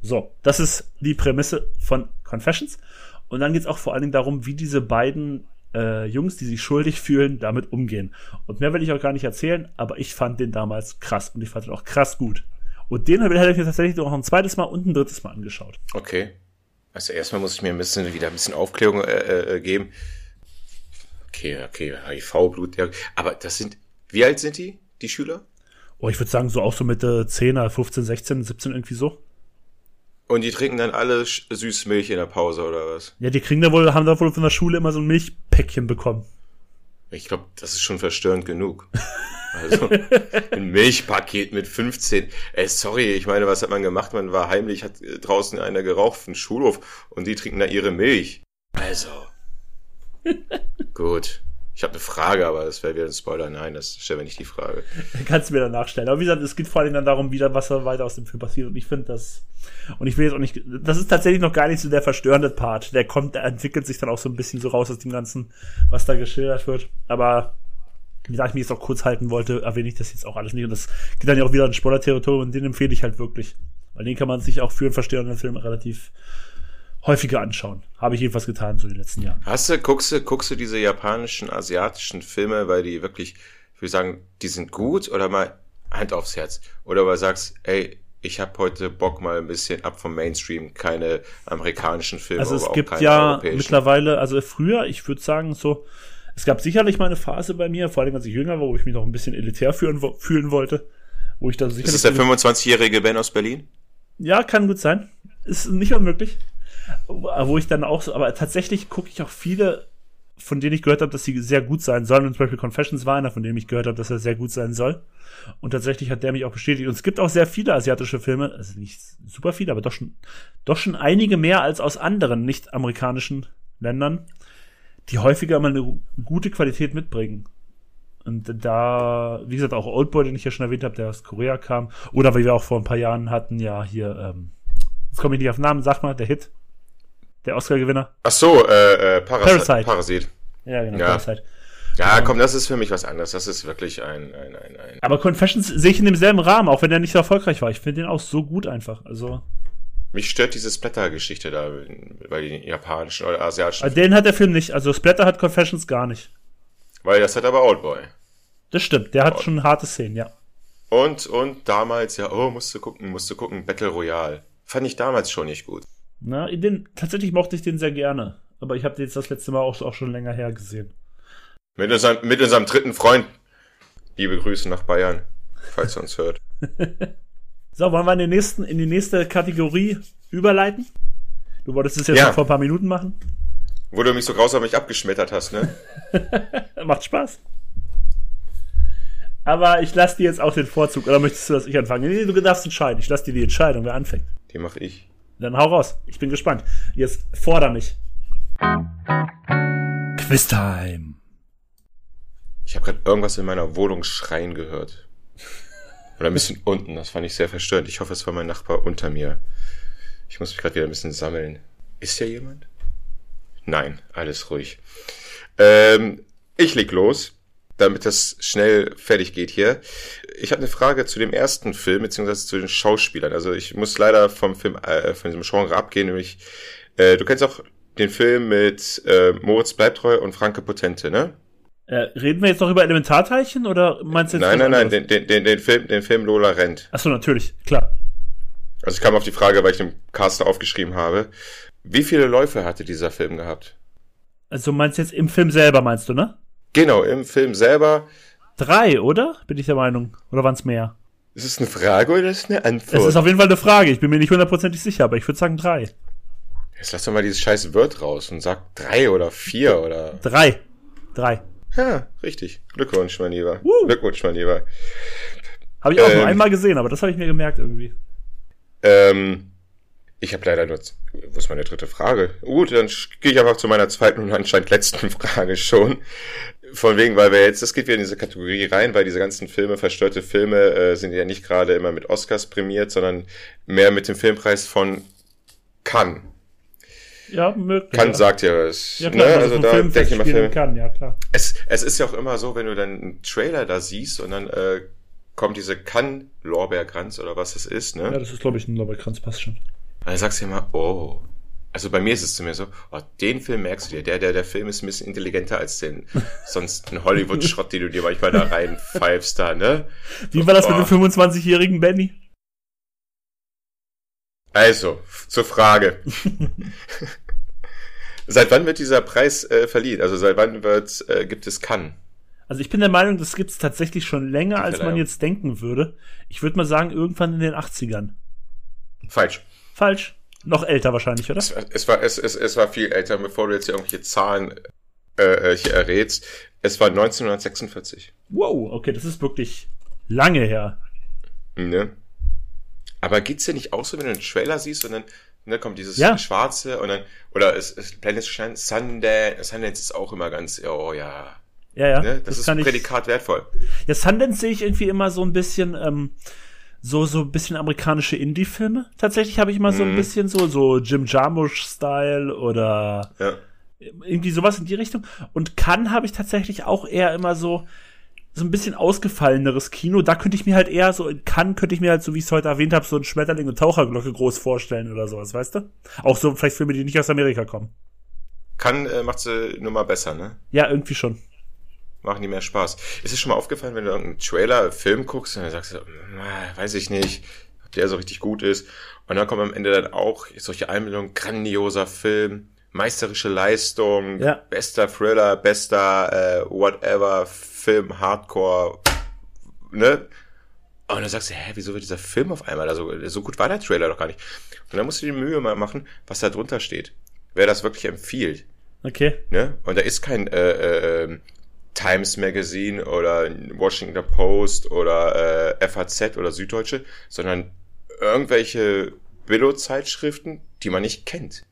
S2: So, das ist die Prämisse von Confessions. Und dann geht es auch vor allen Dingen darum, wie diese beiden äh, Jungs, die sich schuldig fühlen, damit umgehen. Und mehr will ich auch gar nicht erzählen, aber ich fand den damals krass und ich fand ihn auch krass gut. Und den hätte ich mir tatsächlich noch ein zweites Mal und ein drittes Mal angeschaut.
S1: Okay. Also erstmal muss ich mir ein bisschen wieder ein bisschen Aufklärung äh, äh, geben. Okay, okay, HIV-Blut, ja. Aber das sind, wie alt sind die, die Schüler?
S2: Oh, ich würde sagen, so auch so Mitte 10, 15, 16, 17, irgendwie so.
S1: Und die trinken dann alle Süßmilch in der Pause oder was?
S2: Ja, die kriegen da wohl, haben da wohl von der Schule immer so ein Milchpäckchen bekommen.
S1: Ich glaube, das ist schon verstörend genug. [LAUGHS] Also ein Milchpaket mit 15. Ey, sorry, ich meine, was hat man gemacht? Man war heimlich, hat draußen einer geraucht auf dem Schulhof und die trinken da ihre Milch. Also. [LAUGHS] Gut. Ich habe eine Frage, aber das wäre wieder ein Spoiler. Nein, das stellen wir nicht die Frage. [LAUGHS]
S2: Kannst du mir danach stellen. Aber wie gesagt, es geht vor allem dann darum, wieder, was da weiter aus dem Film passiert. Und ich finde das, und ich will jetzt auch nicht, das ist tatsächlich noch gar nicht so der verstörende Part. Der kommt, der entwickelt sich dann auch so ein bisschen so raus aus dem Ganzen, was da geschildert wird. Aber, wie gesagt, ich mich jetzt auch kurz halten wollte, erwähne ich das jetzt auch alles nicht. Und das geht dann ja auch wieder in Spoiler-Territorium und den empfehle ich halt wirklich. Weil den kann man sich auch für einen verstörenden Film relativ häufiger anschauen. Habe ich jedenfalls getan so in den letzten Jahren.
S1: Hast du, guckst du, guckst du diese japanischen, asiatischen Filme, weil die wirklich, ich würde sagen, die sind gut oder mal Hand aufs Herz? Oder weil du sagst, ey, ich habe heute Bock mal ein bisschen ab vom Mainstream, keine amerikanischen Filme.
S2: Also es gibt ja mittlerweile, also früher, ich würde sagen so, es gab sicherlich mal eine Phase bei mir, vor allem als ich jünger war, wo ich mich noch ein bisschen elitär fühlen, fühlen wollte, wo ich da sicherlich.
S1: Ist das der 25-jährige Ben aus Berlin?
S2: Ja, kann gut sein. Ist nicht unmöglich wo ich dann auch so, aber tatsächlich gucke ich auch viele, von denen ich gehört habe, dass sie sehr gut sein sollen. Und zum Beispiel Confessions war einer, von dem ich gehört habe, dass er sehr gut sein soll. Und tatsächlich hat der mich auch bestätigt. Und es gibt auch sehr viele asiatische Filme, also nicht super viele, aber doch schon, doch schon einige mehr als aus anderen nicht-amerikanischen Ländern, die häufiger mal eine gute Qualität mitbringen. Und da, wie gesagt, auch Oldboy, den ich ja schon erwähnt habe, der aus Korea kam. Oder wie wir auch vor ein paar Jahren hatten, ja, hier, ähm, jetzt komme ich nicht auf Namen, sag mal, der Hit. Der Oscar-Gewinner.
S1: Ach so, äh, äh, Parasite. Parasite. Parasit.
S2: Ja, genau, ja. Parasite.
S1: Ja, komm, das ist für mich was anderes. Das ist wirklich ein, ein, ein, ein.
S2: Aber Confessions sehe ich in demselben Rahmen, auch wenn der nicht so erfolgreich war. Ich finde den auch so gut einfach. Also.
S1: Mich stört diese Splatter-Geschichte da bei den japanischen oder asiatischen.
S2: Also den hat der Film nicht. Also Splatter hat Confessions gar nicht.
S1: Weil das hat aber Oldboy.
S2: Das stimmt. Der hat Old. schon harte Szenen, ja.
S1: Und, und damals, ja, oh, musst du gucken, musst du gucken, Battle Royale. Fand ich damals schon nicht gut.
S2: Na, den, tatsächlich mochte ich den sehr gerne. Aber ich habe den jetzt das letzte Mal auch, auch schon länger her gesehen.
S1: Mit unserem, mit unserem dritten Freund. Liebe Grüße nach Bayern, falls er uns hört. [LAUGHS]
S2: so, wollen wir in, den nächsten, in die nächste Kategorie überleiten? Du wolltest es jetzt
S1: Ja.
S2: noch vor ein paar Minuten machen.
S1: Wo du mich so grausam mich abgeschmettert hast, ne? [LAUGHS]
S2: Macht Spaß. Aber ich lasse dir jetzt auch den Vorzug. Oder möchtest du, dass ich anfange? Nee, du darfst entscheiden. Ich lasse dir die Entscheidung, wer anfängt.
S1: Die mache ich.
S2: Dann hau raus. Ich bin gespannt. Jetzt forder mich. Quiztime.
S1: Ich habe gerade irgendwas in meiner Wohnung schreien gehört. Oder ein bisschen unten, das fand ich sehr verstörend. Ich hoffe, es war mein Nachbar unter mir. Ich muss mich gerade wieder ein bisschen sammeln. Ist hier jemand? Nein, alles ruhig. Ähm, ich leg los, damit das schnell fertig geht hier. Ich habe eine Frage zu dem ersten Film, beziehungsweise zu den Schauspielern. Also ich muss leider vom Film, äh, von diesem Genre abgehen, nämlich, äh, du kennst auch den Film mit äh, Moritz Bleibtreu und Franke Potente, ne?
S2: Äh, reden wir jetzt noch über Elementarteilchen oder meinst du jetzt
S1: Nein, nein, nein, den, den, den, den Film, den Film Lola rennt.
S2: Achso, natürlich, klar.
S1: Also ich kam auf die Frage, weil ich den Caster aufgeschrieben habe. Wie viele Läufe hatte dieser Film gehabt?
S2: Also du meinst jetzt im Film selber, meinst du, ne?
S1: Genau, im Film selber.
S2: Drei, oder? Bin ich der Meinung. Oder waren es mehr?
S1: Ist es eine Frage oder ist es eine
S2: Es
S1: Antwort?
S2: ist auf jeden Fall eine Frage. Ich bin mir nicht hundertprozentig sicher, aber ich würde sagen drei.
S1: Jetzt lass doch mal dieses scheiß Wort raus und sag drei oder vier oder.
S2: Drei. Drei.
S1: Ja, richtig. Glückwunsch, mein Lieber.
S2: Woo.
S1: Glückwunsch, mein Lieber.
S2: Habe ich auch nur
S1: Ähm.
S2: einmal gesehen, aber das habe ich mir gemerkt irgendwie.
S1: Ähm, ich habe leider nur. Wo ist meine dritte Frage? Gut, dann gehe ich einfach zu meiner zweiten und anscheinend letzten [LAUGHS] Frage schon. Von wegen, weil wir jetzt, das geht wieder in diese Kategorie rein, weil diese ganzen Filme, verstörte Filme, äh, sind ja nicht gerade immer mit Oscars prämiert, sondern mehr mit dem Filmpreis von Cannes.
S2: Ja, möglich.
S1: Cannes
S2: ja.
S1: sagt ja was.
S2: Ja, klar,
S1: ne? Also da
S2: Film
S1: denke ich mal Filme.
S2: kann, ja, klar.
S1: Es, es ist ja auch immer so, wenn du dann einen Trailer da siehst und dann äh, kommt diese Cannes-Lorbeerkranz oder was es ist, ne?
S2: Ja, das ist, glaube ich, ein Lobberkranz, passt schon.
S1: Dann sagst du immer, oh. Also bei mir ist es zu mir so, oh, den Film merkst du dir, der, der, der Film ist ein bisschen intelligenter als den [LAUGHS] sonst ein Hollywood-Schrott, den du dir manchmal da reinpfeifst da, ne?
S2: Wie war das mit
S1: Oh.
S2: dem 25-jährigen Benny?
S1: Also, zur Frage. [LAUGHS] seit wann wird dieser Preis äh, verliehen? Also seit wann wird, äh, gibt es Cannes?
S2: Also ich bin der Meinung, das gibt's tatsächlich schon länger, als man jetzt denken würde. Ich würde mal sagen, irgendwann in den 80ern.
S1: Falsch.
S2: Falsch. Noch älter wahrscheinlich, oder?
S1: Es, war- es, war, es, es, es war viel älter, bevor du jetzt hier irgendwelche Zahlen äh, äh, hier errätst. Es war 1946.
S2: Wow, okay, das ist wirklich lange her.
S1: Ne? Aber geht's dir nicht auch so, wenn du einen Trailer siehst und dann ne, kommt dieses
S2: Ja.
S1: Schwarze und dann, oder es, es Planet Sundance, Sundance ist auch immer ganz, oh ja,
S2: Ja, ja.
S1: ne? das, ist
S2: kann ich.
S1: Prädikat wertvoll.
S2: Ja, Sundance sehe ich irgendwie immer so ein bisschen, ähm, so, so ein bisschen amerikanische Indie-Filme. Tatsächlich habe ich immer so ein
S1: Mhm.
S2: bisschen so, so Jim Jarmusch-Style oder
S1: Ja.
S2: irgendwie sowas in die Richtung. Und Cannes habe ich tatsächlich auch eher immer so, so ein bisschen ausgefalleneres Kino. Da könnte ich mir halt eher so, in Cannes könnte ich mir halt, so wie ich es heute erwähnt habe, so ein Schmetterling und Taucherglocke groß vorstellen oder sowas, weißt du? Auch so vielleicht Filme, die nicht aus Amerika kommen.
S1: Kann, äh, macht sie nur mal besser, ne?
S2: Ja, irgendwie schon.
S1: Machen die mehr Spaß. Ist dir schon mal aufgefallen, wenn du irgendeinen Trailer, Film guckst und dann sagst du, "Na, weiß ich nicht, ob der so richtig gut ist. Und dann kommen am Ende dann auch solche Einmeldungen, grandioser Film, meisterische Leistung,
S2: Ja.
S1: bester Thriller, bester äh, whatever, Film, Hardcore, ne? Und dann sagst du, hä, wieso wird dieser Film auf einmal, also so gut war der Trailer doch gar nicht. Und dann musst du die Mühe mal machen, was da drunter steht. Wer das wirklich empfiehlt.
S2: Okay.
S1: Ne? Und da ist kein äh, äh, ähm, Times Magazine oder Washington Post oder äh, FAZ oder Süddeutsche, sondern irgendwelche Billo-Zeitschriften, die man nicht kennt.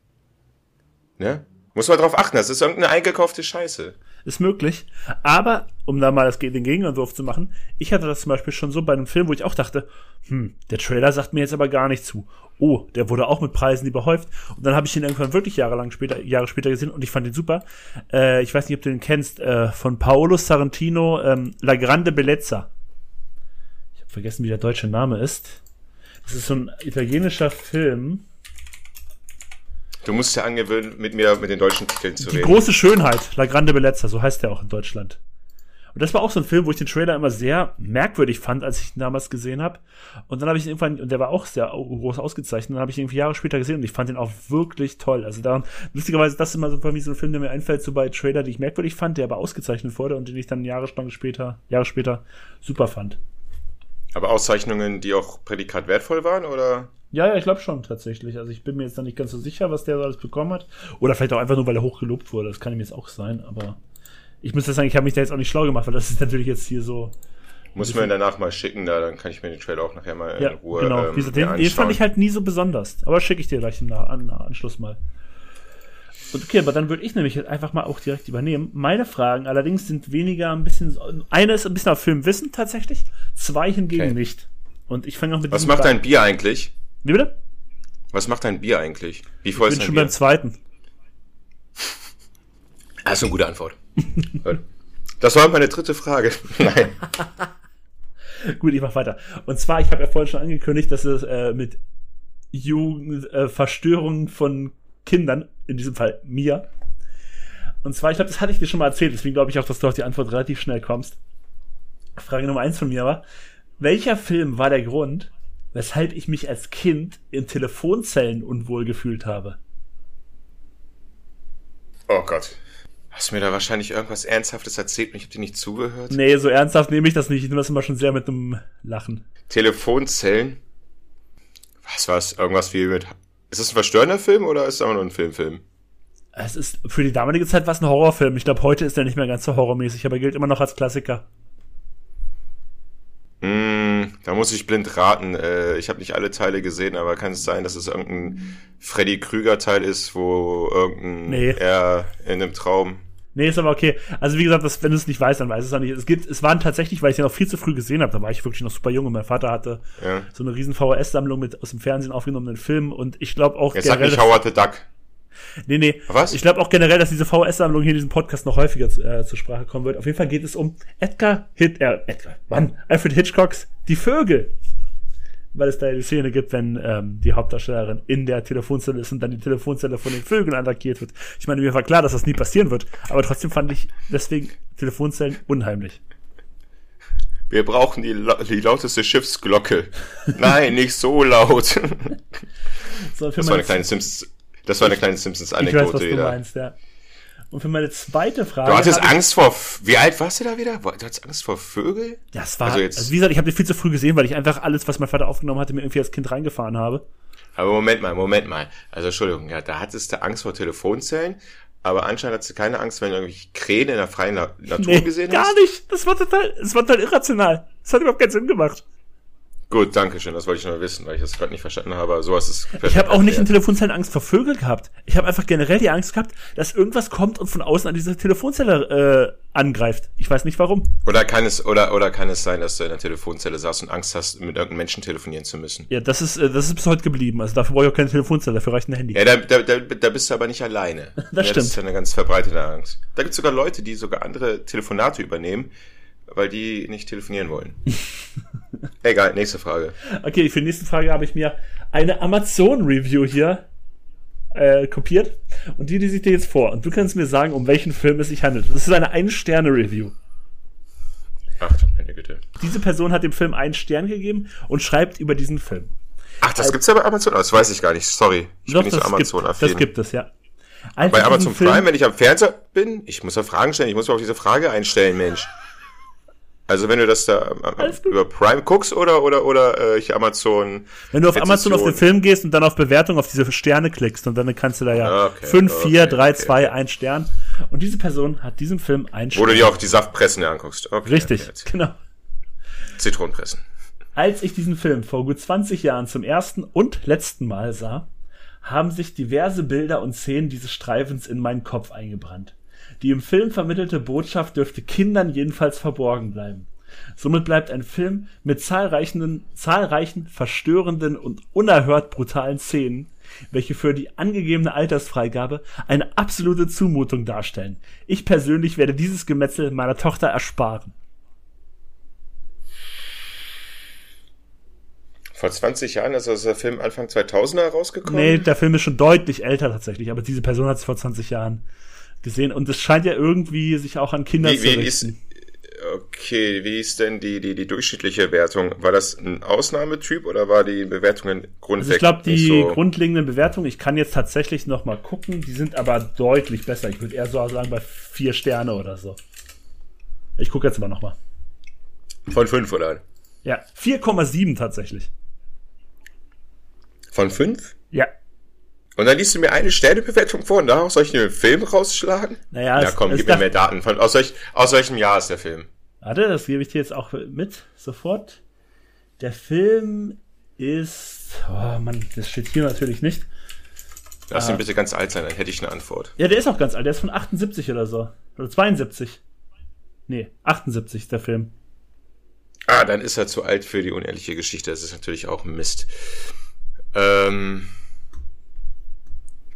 S1: Ne? Muss man drauf achten, das ist irgendeine eingekaufte Scheiße.
S2: Ist möglich. Aber, um da mal das, den Gegenentwurf zu machen, ich hatte das zum Beispiel schon so bei einem Film, wo ich auch dachte, hm, der Trailer sagt mir jetzt aber gar nicht zu. Oh, der wurde auch mit Preisen überhäuft. Und dann habe ich ihn irgendwann wirklich jahrelang später, Jahre später gesehen und ich fand ihn super. Äh, ich weiß nicht, ob du den kennst, äh, von Paolo Sorrentino, ähm, La Grande Bellezza. Ich habe vergessen, wie der deutsche Name ist. Das ist so ein italienischer Film.
S1: Du musst ja angewöhnen, mit mir mit den deutschen Titeln zu
S2: Die
S1: reden.
S2: große Schönheit, La Grande Bellezza, so heißt der auch in Deutschland. Und das war auch so ein Film, wo ich den Trailer immer sehr merkwürdig fand, als ich ihn damals gesehen habe. Und dann habe ich ihn irgendwann, und der war auch sehr groß ausgezeichnet, und dann habe ich ihn irgendwie Jahre später gesehen und ich fand ihn auch wirklich toll. Also daran, lustigerweise, das ist immer so für mich so ein Film, der mir einfällt, so bei Trailer, die ich merkwürdig fand, der aber ausgezeichnet wurde und den ich dann Jahre später, Jahre später super fand.
S1: Aber Auszeichnungen, die auch Prädikat wertvoll waren, oder?
S2: Ja, ja, ich glaube schon tatsächlich. Also ich bin mir jetzt da nicht ganz so sicher, was der so alles bekommen hat. Oder vielleicht auch einfach nur, weil er hoch gelobt wurde. Das kann ihm jetzt auch sein, aber ich muss sagen, ich habe mich da jetzt auch nicht schlau gemacht, weil das ist natürlich jetzt hier so.
S1: Muss mir danach mal schicken, da dann kann ich mir den Trailer auch nachher mal
S2: ja,
S1: in Ruhe.
S2: Genau, ähm, den, den fand ich halt nie so besonders. Aber schicke ich dir gleich im An Anschluss mal. Und okay, aber dann würde ich nämlich einfach mal auch direkt übernehmen. Meine Fragen allerdings sind weniger ein bisschen. Eine ist ein bisschen auf Filmwissen tatsächlich, zwei hingegen okay. nicht. Und ich fange auch mit
S1: Was macht dein Bier eigentlich?
S2: Wie bitte?
S1: Was macht dein Bier eigentlich? Wie voll
S2: ich bin schon Bier? beim zweiten.
S1: Das ist eine gute Antwort. [LAUGHS] das war meine dritte Frage. [LAUGHS] Nein. [LAUGHS]
S2: Gut, ich mach weiter. Und zwar, ich habe ja vorhin schon angekündigt, dass es äh, mit Jugend, äh, Verstörungen von Kindern, in diesem Fall mir. Und zwar, ich glaube, das hatte ich dir schon mal erzählt, deswegen glaube ich auch, dass du auf die Antwort relativ schnell kommst. Frage Nummer eins von mir war, welcher Film war der Grund, weshalb ich mich als Kind in Telefonzellen unwohl gefühlt habe?
S1: Oh Gott. Hast du mir da wahrscheinlich irgendwas Ernsthaftes erzählt und ich habe dir nicht zugehört?
S2: Nee, so ernsthaft nehme ich das nicht. Ich nehme das immer schon sehr mit einem Lachen.
S1: Telefonzellen? Was war's? Irgendwas wie mit. Ist das ein verstörender Film oder ist es einfach nur ein Filmfilm?
S2: Es ist für die damalige Zeit was ein Horrorfilm. Ich glaube, heute ist er nicht mehr ganz so horrormäßig, aber gilt immer noch als Klassiker.
S1: Mm, da muss ich blind raten. Äh, ich habe nicht alle Teile gesehen, aber kann es sein, dass es irgendein Freddy Krüger Teil ist, wo irgendein nee. er in einem Traum.
S2: Nee, ist aber okay. Also wie gesagt, das, wenn du es nicht weißt, dann weiß es auch nicht. Es gibt, es waren tatsächlich, weil ich den auch viel zu früh gesehen habe, da war ich wirklich noch super jung und mein Vater hatte ja. so eine riesen VHS-Sammlung mit aus dem Fernsehen aufgenommenen Filmen und ich glaube auch.
S1: Jetzt sag nicht Howard the Duck.
S2: Nee, nee. Was? Ich glaube auch generell, dass diese VS-Sammlung hier in diesem Podcast noch häufiger äh, zur Sprache kommen wird. Auf jeden Fall geht es um Edgar Hit, äh, Edgar, Mann, Alfred Hitchcocks Die Vögel. Weil es da ja die Szene gibt, wenn ähm, die Hauptdarstellerin in der Telefonzelle ist und dann die Telefonzelle von den Vögeln attackiert wird. Ich meine, mir war klar, dass das nie passieren wird, aber trotzdem fand ich deswegen Telefonzellen unheimlich.
S1: Wir brauchen die, die lauteste Schiffsglocke. Nein, nicht so laut. [LAUGHS] so, das war eine kleine Simpsons das war eine kleine Simpsons-Anekdote.
S2: Ich weiß, was du meinst, ja. Und für meine zweite Frage.
S1: Du hattest Angst vor, wie alt warst du da wieder? Du hattest Angst vor Vögel?
S2: Ja, es war, also, jetzt, also wie gesagt, ich habe den viel zu früh gesehen, weil ich einfach alles, was mein Vater aufgenommen hatte, mir irgendwie als Kind reingefahren habe.
S1: Aber Moment mal, Moment mal. Also Entschuldigung, ja, da hattest du Angst vor Telefonzellen, aber anscheinend hattest du keine Angst, wenn du irgendwie Krähen in der freien Natur nee, gesehen
S2: hast. gar nicht. Das war total, das war total irrational. Das hat überhaupt keinen Sinn gemacht.
S1: Gut, danke schön. Das wollte ich nur wissen, weil ich das gerade nicht verstanden habe. Aber sowas ist.
S2: Ich habe auch nicht in Telefonzellen Angst vor Vögeln gehabt. Ich habe einfach generell die Angst gehabt, dass irgendwas kommt und von außen an diese Telefonzelle äh, angreift. Ich weiß nicht warum.
S1: Oder kann es oder oder kann es sein, dass du in der Telefonzelle saßt und Angst hast, mit irgendeinem Menschen telefonieren zu müssen?
S2: Ja, das ist äh, das ist bis heute geblieben. Also dafür brauche ich auch keine Telefonzelle. Dafür reicht ein Handy.
S1: Ja, da, da, da, da bist du aber nicht alleine. [LAUGHS]
S2: das ja, stimmt. Das
S1: ist ja eine ganz verbreitete Angst. Da gibt es sogar Leute, die sogar andere Telefonate übernehmen weil die nicht telefonieren wollen. [LAUGHS] Egal, nächste Frage.
S2: Okay, für die nächste Frage habe ich mir eine Amazon-Review hier äh, kopiert und die, die sich dir jetzt vor. Und du kannst mir sagen, um welchen Film es sich handelt. Das ist eine Ein-Sterne-Review.
S1: Ach, meine Güte.
S2: Diese Person hat dem Film einen Stern gegeben und schreibt über diesen Film.
S1: Ach, das Als, gibt's ja bei Amazon? Das weiß ich gar nicht. Sorry. Ich
S2: doch, bin nicht so Amazon-affin. Das gibt es, ja.
S1: Als bei Amazon Prime, wenn ich am Fernseher bin, ich muss ja Fragen stellen, ich muss mir auf diese Frage einstellen, Mensch. Also wenn du das da über Prime guckst oder oder oder äh, ich Amazon.
S2: Wenn du auf Rezession. Amazon auf den Film gehst und dann auf Bewertung auf diese Sterne klickst und dann kannst du da ja 5, 4, 3, 2, 1 Stern. Und diese Person hat diesem Film einen
S1: Stern. Wo du dir auch die Saftpressen anguckst.
S2: Okay, Richtig, okay, genau.
S1: Zitronenpressen.
S2: Als ich diesen Film vor gut 20 Jahren zum ersten und letzten Mal sah, haben sich diverse Bilder und Szenen dieses Streifens in meinen Kopf eingebrannt. Die im Film vermittelte Botschaft dürfte Kindern jedenfalls verborgen bleiben. Somit bleibt ein Film mit zahlreichen, zahlreichen verstörenden und unerhört brutalen Szenen, welche für die angegebene Altersfreigabe eine absolute Zumutung darstellen. Ich persönlich werde dieses Gemetzel meiner Tochter ersparen.
S1: Vor 20 Jahren, also ist der Film Anfang 2000er rausgekommen?
S2: Nee, der Film ist schon deutlich älter tatsächlich, aber diese Person hat es vor 20 Jahren gesehen und es scheint ja irgendwie sich auch an Kinder wie, zu richten. Ist,
S1: Okay, wie ist denn die, die, die durchschnittliche Wertung? War das ein Ausnahmetyp oder war die Bewertungen grundlegend?
S2: Also ich glaube, die so grundlegenden Bewertungen, ich kann jetzt tatsächlich noch mal gucken, die sind aber deutlich besser. Ich würde eher so sagen bei vier Sterne oder so. Ich gucke jetzt mal noch mal.
S1: Von fünf oder?
S2: Ja, 4,7 tatsächlich.
S1: Von fünf?
S2: Ja.
S1: Und dann liest du mir eine Sternebewertung vor und daraus soll ich einen Film rausschlagen?
S2: Naja,
S1: Na komm, gib mir mehr Daten. Von, aus, welch, aus welchem Jahr ist der Film?
S2: Warte, das gebe ich dir jetzt auch mit, sofort. Der Film ist, oh Mann, das steht hier natürlich nicht.
S1: Lass ihn bitte ganz alt sein, dann hätte ich eine Antwort.
S2: Ja, der ist auch ganz alt, der ist von 78 oder so. Oder 72. Nee, 78 ist der Film.
S1: Ah, dann ist er zu alt für die unehrliche Geschichte. Das ist natürlich auch Mist. Ähm,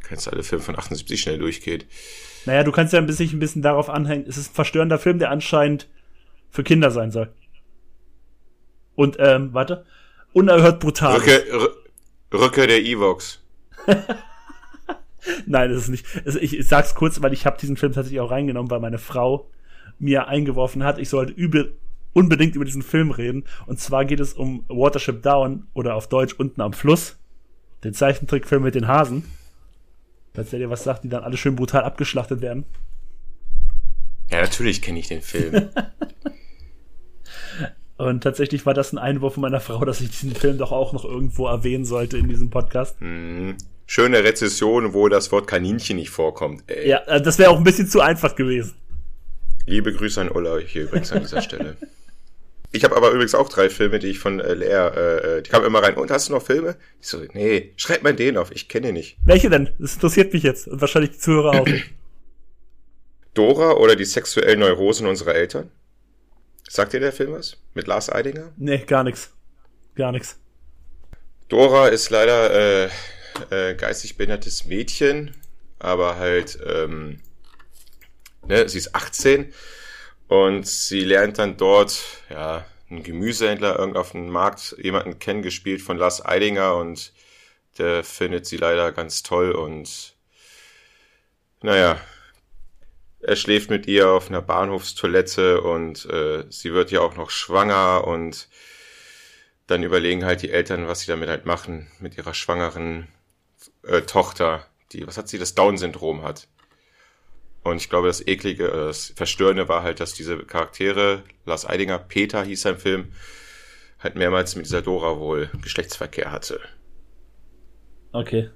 S1: kannst alle Filme von 78 schnell durchgeht.
S2: Naja, du kannst ja ein bisschen, ein bisschen darauf anhängen. Es ist ein verstörender Film, der anscheinend für Kinder sein soll. Und, ähm, warte. Unerhört brutal.
S1: Rücke, Rücke der Evox. [LAUGHS]
S2: Nein, das ist nicht. Also ich, ich sag's kurz, weil ich habe diesen Film tatsächlich auch reingenommen, weil meine Frau mir eingeworfen hat, ich sollte übel unbedingt über diesen Film reden. Und zwar geht es um Watership Down oder auf Deutsch unten am Fluss. Den Zeichentrickfilm mit den Hasen. Falls der dir was sagt, die dann alle schön brutal abgeschlachtet werden.
S1: Ja, natürlich kenne ich den Film. [LAUGHS]
S2: Und tatsächlich war das ein Einwurf von meiner Frau, dass ich diesen Film doch auch noch irgendwo erwähnen sollte in diesem Podcast.
S1: Mhm. Schöne Rezession, wo das Wort Kaninchen nicht vorkommt.
S2: Ey. Ja, äh, das wäre auch ein bisschen zu einfach gewesen.
S1: Liebe Grüße an Ulla hier übrigens an dieser Stelle. [LAUGHS] Ich habe aber übrigens auch drei Filme, die ich von äh, Lea, äh, die kamen immer rein. Und hast du noch Filme? Ich so, nee, schreib mal den auf, ich kenne den nicht.
S2: Welche denn? Das interessiert mich jetzt und wahrscheinlich die Zuhörer auch. [CLEARS THROAT]
S1: Dora oder die sexuellen Neurosen unserer Eltern? Sagt dir der Film was? Mit Lars Eidinger?
S2: Nee, gar nix. Gar nix.
S1: Dora ist leider äh, äh, geistig behindertes Mädchen, aber halt, ähm, ne, sie ist 18 und sie lernt dann dort, ja, einen Gemüsehändler irgend auf dem Markt, jemanden kennen, gespielt von Lars Eidinger und der findet sie leider ganz toll und naja, er schläft mit ihr auf einer Bahnhofstoilette und äh, sie wird ja auch noch schwanger und dann überlegen halt die Eltern, was sie damit halt machen mit ihrer schwangeren äh, Tochter, die, was hat sie, das Down-Syndrom hat. Und ich glaube, das eklige, das Verstörende war halt, dass diese Charaktere, Lars Eidinger, Peter hieß sein Film, halt mehrmals mit dieser Dora wohl Geschlechtsverkehr hatte.
S2: Okay.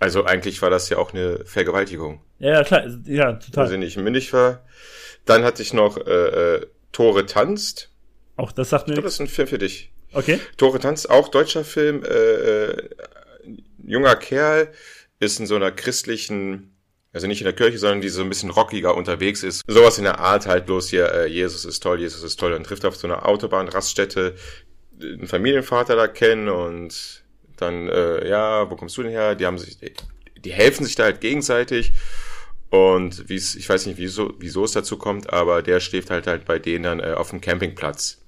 S1: Also eigentlich war das ja auch eine Vergewaltigung.
S2: Ja, klar, ja, total.
S1: Also nicht mündig war. Dann hatte ich noch äh, äh, Tore tanzt.
S2: Auch das sagt mir.
S1: Ich glaube, das ist ein Film für dich.
S2: Okay.
S1: Tore tanzt, auch deutscher Film. Äh, äh, junger Kerl ist in so einer christlichen also nicht in der Kirche, sondern die so ein bisschen rockiger unterwegs ist. Sowas in der Art halt bloß hier, äh, Jesus ist toll, Jesus ist toll. Dann trifft auf so einer Autobahnraststätte einen Familienvater da kennen und dann, äh, ja, wo kommst du denn her? Die haben sich, die helfen sich da halt gegenseitig. Und wie es, ich weiß nicht, wieso, wieso es dazu kommt, aber der schläft halt halt bei denen dann äh, auf dem Campingplatz.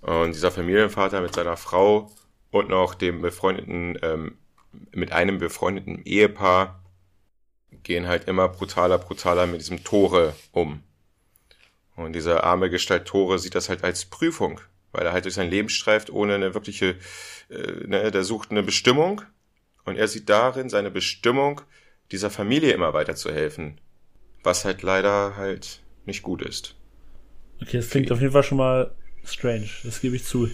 S1: Und dieser Familienvater mit seiner Frau und noch dem befreundeten, ähm, mit einem befreundeten Ehepaar gehen halt immer brutaler, brutaler mit diesem Tore um. Und dieser arme Gestalt Tore sieht das halt als Prüfung, weil er halt durch sein Leben streift, ohne eine wirkliche, äh, ne, der sucht eine Bestimmung und er sieht darin seine Bestimmung, dieser Familie immer weiter zu helfen, was halt leider halt nicht gut ist.
S2: Okay, das klingt auf jeden Fall schon mal strange, das gebe ich zu.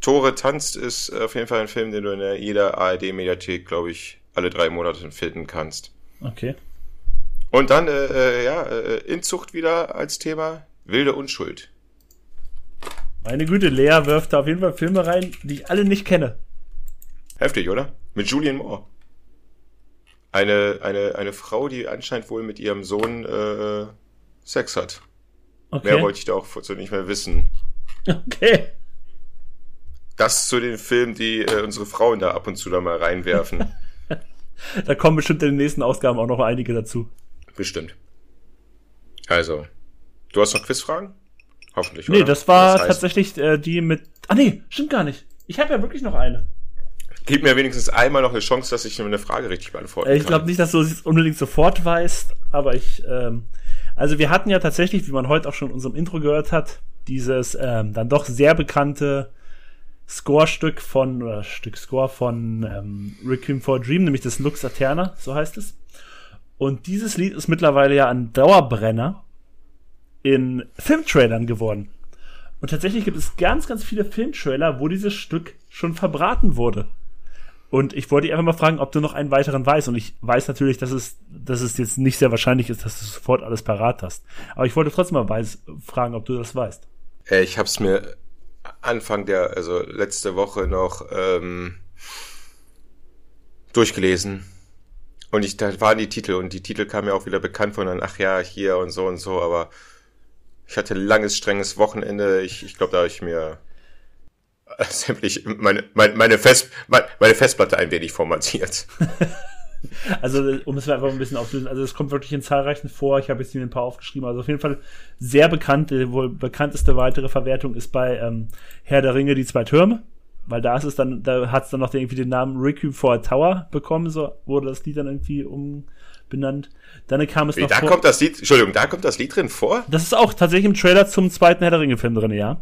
S1: Tore tanzt ist auf jeden Fall ein Film, den du in jeder ARD-Mediathek, glaube ich, alle drei Monate finden kannst.
S2: Okay.
S1: Und dann, äh, äh, ja, äh, Inzucht wieder als Thema, wilde Unschuld.
S2: Meine Güte, Lea wirft da auf jeden Fall Filme rein, die ich alle nicht kenne.
S1: Heftig, oder? Mit Julian Moore. Eine, eine, eine Frau, die anscheinend wohl mit ihrem Sohn äh, Sex hat. Okay. Mehr wollte ich da auch so nicht mehr wissen. [LAUGHS]
S2: Okay.
S1: Das zu den Filmen, die äh, unsere Frauen da ab und zu da mal reinwerfen. [LAUGHS]
S2: da kommen bestimmt in den nächsten Ausgaben auch noch einige dazu.
S1: Bestimmt. Also, du hast noch Quizfragen? Hoffentlich.
S2: Nee, oder? das war das heißt, tatsächlich äh, die mit. Ah nee, stimmt gar nicht. Ich habe ja wirklich noch eine.
S1: Gib mir wenigstens einmal noch eine Chance, dass ich eine Frage richtig beantworten
S2: äh, ich glaube nicht, dass du es unbedingt sofort weißt, aber ich. Ähm, Also wir hatten ja tatsächlich, wie man heute auch schon in unserem Intro gehört hat, dieses ähm, dann doch sehr bekannte Score-Stück von, oder Stück Score von ähm, Requiem for a Dream, nämlich das Lux Aeterna, so heißt es. Und dieses Lied ist mittlerweile ja ein Dauerbrenner in Filmtrailern geworden. Und tatsächlich gibt es ganz, ganz viele Filmtrailer, wo dieses Stück schon verbraten wurde. Und ich wollte dich einfach mal fragen, ob du noch einen weiteren weißt. Und ich weiß natürlich, dass es, dass es jetzt nicht sehr wahrscheinlich ist, dass du sofort alles parat hast. Aber ich wollte trotzdem mal weiß, fragen, ob du das weißt.
S1: Äh, ich habe es mir Anfang der, also letzte Woche noch ähm, durchgelesen. Und ich, da waren die Titel und die Titel kamen mir auch wieder bekannt von dann, ach ja, hier und so und so, aber ich hatte ein langes, strenges Wochenende. Ich, ich glaube, da habe ich mir [LAUGHS] sämtlich meine, meine, meine, Fest, meine Festplatte ein wenig formatiert. [LAUGHS] [LAUGHS]
S2: also, um es einfach ein bisschen aufzulösen, also es kommt wirklich in zahlreichen vor. Ich habe jetzt hier ein paar aufgeschrieben. Also auf jeden Fall sehr bekannte, wohl bekannteste weitere Verwertung ist bei ähm, Herr der Ringe, die zwei Türme. Weil da ist es dann, da hat es dann noch irgendwie den Namen Requiem for a Tower bekommen, so wurde das Lied dann irgendwie umbenannt. Dann kam es
S1: Wie,
S2: noch
S1: da
S2: vor.
S1: kommt das Lied, Entschuldigung, da kommt das Lied drin vor?
S2: Das ist auch tatsächlich im Trailer zum zweiten Herr der Ringe-Film drin, ja.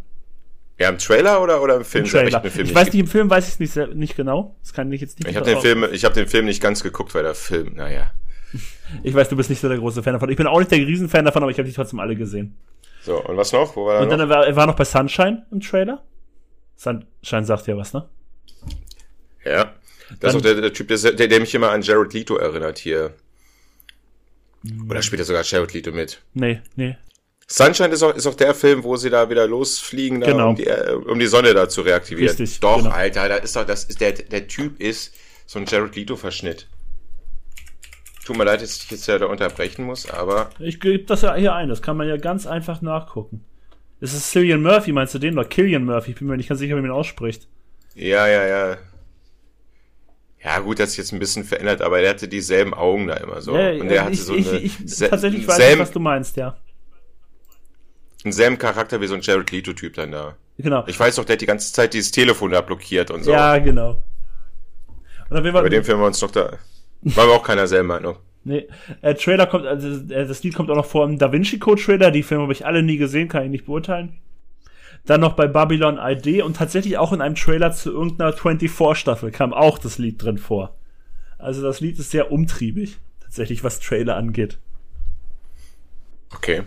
S1: Ja, im Trailer oder, oder im Film?
S2: Im Trailer.
S1: Ich, hab den Film
S2: ich weiß nicht, im Film weiß ich es nicht, sehr- nicht genau. Das kann ich jetzt nicht.
S1: Ich habe den
S2: aus-
S1: Film, ich habe den Film nicht ganz geguckt, weil der Film, naja.
S2: Ich weiß, du bist nicht so der große Fan davon. Ich bin auch nicht der Riesenfan davon, aber ich habe die trotzdem alle gesehen.
S1: So, und was noch? Wo war
S2: Und
S1: noch?
S2: dann war, er war noch bei Sunshine im Trailer. Sunshine sagt ja was, ne?
S1: Ja. Das ist auch der, der Typ, der, der, der mich immer an Jared Leto erinnert hier. Oder spielt er sogar Jared Leto mit?
S2: Nee, nee.
S1: Sunshine ist auch, ist auch der Film, wo sie da wieder losfliegen, da,
S2: Genau.
S1: um, die, äh, um die Sonne da zu reaktivieren.
S2: Richtig,
S1: Doch,
S2: genau.
S1: Alter, da ist doch, das ist, der, der Typ ist so ein Jared Leto-Verschnitt. Tut mir leid, dass ich jetzt ja da unterbrechen muss, aber
S2: Ich gebe das ja hier ein. Das kann man ja ganz einfach nachgucken. Ist es Cillian Murphy, meinst du den? Oder Killian Murphy? Ich bin mir nicht ganz sicher, wie man ihn ausspricht.
S1: ja, ja, ja. Ja, gut, das ist jetzt ein bisschen verändert, aber er hatte dieselben Augen da immer so.
S2: Ja,
S1: und er hatte
S2: ich,
S1: so
S2: ich,
S1: eine,
S2: ich, tatsächlich weiß ich, was du meinst, ja.
S1: Denselben Charakter wie so ein Jared Leto-Typ dann da.
S2: Genau.
S1: Ich weiß doch, der hat die ganze Zeit dieses Telefon da blockiert und so.
S2: Ja, genau. Und auf jeden Fall,
S1: Bei dem Film wir uns doch da. Waren wir auch keiner selben Meinung.
S2: Nee, äh, Trailer kommt, also äh, das Lied kommt auch noch vor im Da Vinci Code Trailer. Die Filme habe ich alle nie gesehen, kann ich nicht beurteilen. Dann noch bei Babylon ID und tatsächlich auch in einem Trailer zu irgendeiner 24-Staffel kam auch das Lied drin vor. Also das Lied ist sehr umtriebig, tatsächlich, was Trailer angeht.
S1: Okay.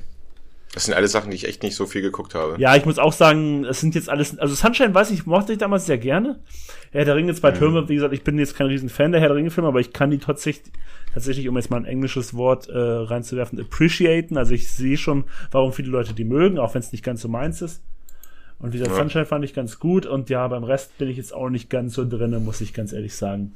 S1: Das sind alles Sachen, die ich echt nicht so viel geguckt habe.
S2: Ja, ich muss auch sagen, es sind jetzt alles, also Sunshine weiß ich, mochte ich damals sehr gerne. Herr der Ringe, zwei Türme, wie gesagt, ich bin jetzt kein riesen Fan der Herr der Ringe Filme, aber ich kann die tatsächlich, tatsächlich, um jetzt mal ein englisches Wort äh, reinzuwerfen, appreciaten. Also ich sehe schon, warum viele Leute die mögen, auch wenn es nicht ganz so meins ist. Und wie gesagt,
S1: Ja.
S2: Sunshine fand ich ganz gut und ja, beim Rest bin ich jetzt auch nicht ganz so drinne, muss ich ganz ehrlich sagen.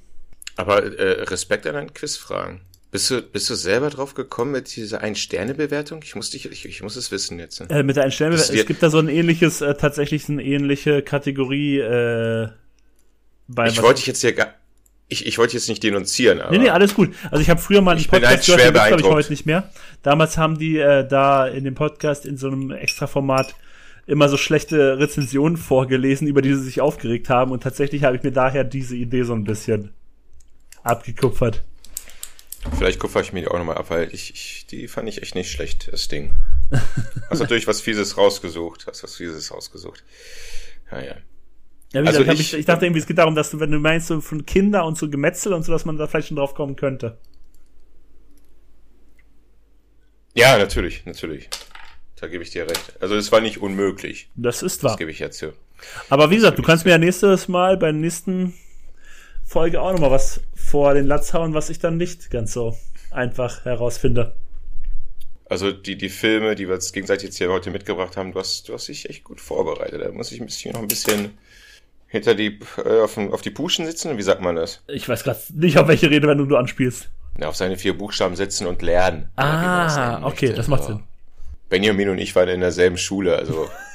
S1: Aber äh, Respekt an deinen Quizfragen. Bist du, bist du selber drauf gekommen mit dieser Ein-Sterne-Bewertung? Ich muss dich, ich, ich muss es wissen jetzt.
S2: Äh, mit der
S1: Das
S2: es gibt da so ein ähnliches, äh, tatsächlich so eine ähnliche Kategorie, äh, bei
S1: ich wollte dich jetzt hier gar, ich, ich wollte jetzt nicht denunzieren, aber
S2: Nee, nee, alles gut. Also ich habe früher mal einen
S1: Ich
S2: Podcast gehört, den glaube ich, heute nicht mehr. Damals haben die äh, da in dem Podcast in so einem Extra-Format immer so schlechte Rezensionen vorgelesen, über die sie sich aufgeregt haben. Und tatsächlich habe ich mir daher diese Idee so ein bisschen abgekupfert.
S1: Vielleicht kupfer ich mir die auch nochmal ab, weil ich, ich, die fand ich echt nicht schlecht, das Ding. Hast [LAUGHS] natürlich was Fieses rausgesucht, hast was Fieses rausgesucht. Naja.
S2: Ja, wie
S1: Also
S2: gesagt,
S1: ich-
S2: ich, ich dachte irgendwie, es geht darum, dass du, wenn du meinst, so von Kinder und so Gemetzel und so, dass man da vielleicht schon drauf kommen könnte.
S1: Ja, natürlich, natürlich. Da gebe ich dir recht. Also es war nicht unmöglich,
S2: Das ist
S1: das
S2: wahr.
S1: gebe ich ja zu.
S2: Aber wie gesagt, du kannst mir ja nächstes Mal bei der nächsten Folge auch nochmal was vor den Latz hauen, was ich dann nicht ganz so einfach herausfinde.
S1: Also die, die Filme, die wir jetzt gegenseitig jetzt hier heute mitgebracht haben, du hast, du hast dich echt gut vorbereitet. Da muss ich ein bisschen noch ein bisschen hinter die äh, auf, auf die Puschen sitzen. Wie sagt man das?
S2: Ich weiß gerade nicht, auf welche Redewendung du anspielst.
S1: Na, auf seine vier Buchstaben sitzen und lernen. Das
S2: Ah, okay,
S1: möchte.
S2: das macht. Sinn.
S1: Benjamin und ich waren in derselben Schule, also [LAUGHS]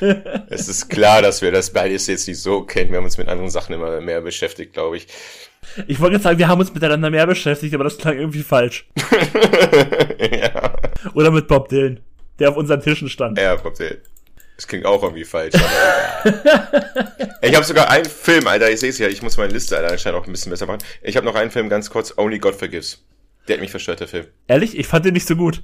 S1: [LAUGHS] es ist klar, dass wir das beides jetzt nicht so kennen. Wir haben uns mit anderen Sachen immer mehr beschäftigt, glaube ich.
S2: Ich wollte jetzt sagen, wir haben uns miteinander mehr beschäftigt, aber das klang irgendwie falsch. [LAUGHS]
S1: ja,
S2: Oder mit Bob Dylan, der auf unseren Tischen stand.
S1: ja, Cocktail. Das klingt auch irgendwie falsch. Aber [LAUGHS] ich habe sogar einen Film, Alter, ich sehe es ja, ich muss meine Liste Alter, anscheinend auch ein bisschen besser machen. Ich habe noch einen Film, ganz kurz, Only God Forgives. Der hat mich verstört, der Film.
S2: Ehrlich, ich fand den nicht so gut.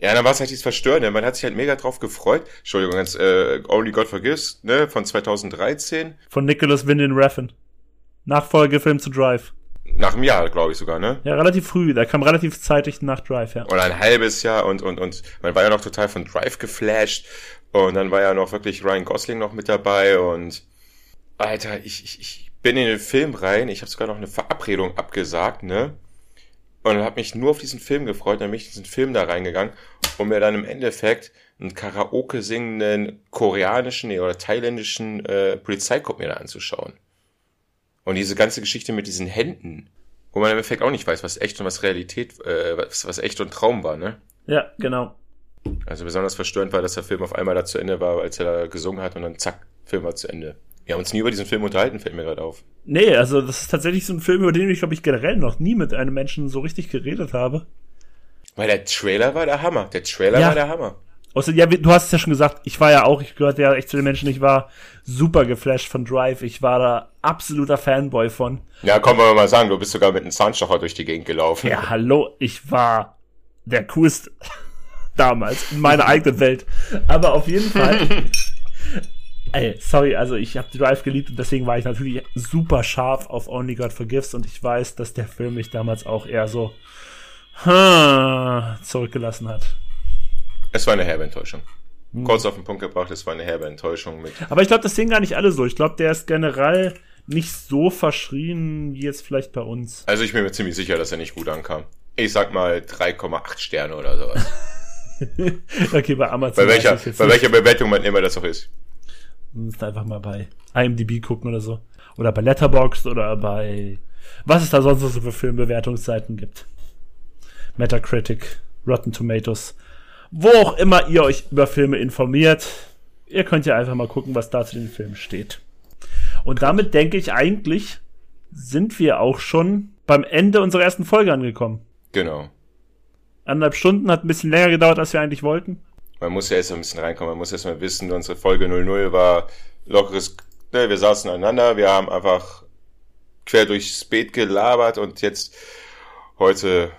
S1: Ja, dann war es halt dieses Verstörende. Man hat sich halt mega drauf gefreut. Entschuldigung, ganz, äh, Only God Forgives, ne, von 2013.
S2: Von Nicholas Winding Refn. Nachfolgefilm zu Drive.
S1: Nach einem Jahr, glaube ich sogar, ne?
S2: Ja, relativ früh. Der kam relativ zeitig nach Drive, ja.
S1: Oder ein halbes Jahr und, und, und man war ja noch total von Drive geflasht. Und dann war ja noch wirklich Ryan Gosling noch mit dabei und Alter, ich, ich, ich bin in den Film rein. Ich habe sogar noch eine Verabredung abgesagt, ne? Und habe mich nur auf diesen Film gefreut, dann bin ich in diesen Film da reingegangen, um mir dann im Endeffekt einen Karaoke singenden koreanischen nee, oder thailändischen äh, Polizeikopf mir da anzuschauen. Und diese ganze Geschichte mit diesen Händen, wo man im Endeffekt auch nicht weiß, was echt und was Realität, äh, was, was echt und Traum war, ne?
S2: Ja, genau.
S1: Also besonders verstörend war, dass der Film auf einmal da zu Ende war, als er da gesungen hat und dann zack, Film war zu Ende. Wir haben uns nie über diesen Film unterhalten, fällt mir gerade auf.
S2: Nee, also das ist tatsächlich so ein Film, über den ich, glaube ich, generell noch nie mit einem Menschen so richtig geredet habe.
S1: Weil der Trailer war der Hammer. Der Trailer
S2: Ja.
S1: war der Hammer.
S2: Außer, ja, du hast es ja schon gesagt, ich war ja auch, ich gehörte ja echt zu den Menschen, ich war super geflasht von Drive, ich war da absoluter Fanboy von.
S1: Ja, komm, wollen wir mal sagen, du bist sogar mit einem Zahnstocher durch die Gegend gelaufen.
S2: Ja, hallo, ich war der coolste [LAUGHS] damals in meiner eigenen Welt. Aber auf jeden Fall. [LAUGHS] Ey, sorry, also ich habe Drive geliebt und deswegen war ich natürlich super scharf auf Only God Forgives und ich weiß, dass der Film mich damals auch eher so hm, zurückgelassen hat.
S1: Es war eine herbe Enttäuschung.
S2: Hm.
S1: Kurz auf den Punkt gebracht, es war eine herbe Enttäuschung mit.
S2: Aber ich glaube, das sehen gar nicht alle so. Ich glaube, der ist generell nicht so verschrien wie jetzt vielleicht bei uns.
S1: Also ich bin mir ziemlich sicher, dass er nicht gut ankam. Ich sag mal 3,8 Sterne oder sowas. [LAUGHS]
S2: Okay, bei Amazon.
S1: bei welcher, bei welcher Bewertung man immer das auch ist.
S2: Müssen einfach mal bei IMDb gucken oder so. Oder bei Letterboxd oder bei was es da sonst noch so für Filmbewertungsseiten gibt. Metacritic, Rotten Tomatoes. Wo auch immer ihr euch über Filme informiert. Ihr könnt ja einfach mal gucken, was da zu den Filmen steht. Und damit denke ich eigentlich, sind wir auch schon beim Ende unserer ersten Folge angekommen.
S1: Genau.
S2: Anderthalb Stunden hat ein bisschen länger gedauert, als wir eigentlich wollten.
S1: Man muss ja erst ein bisschen reinkommen, man muss erst mal wissen, unsere Folge 00 war lockeres, ne, wir saßen aneinander, wir haben einfach quer durchs Beet gelabert und jetzt heute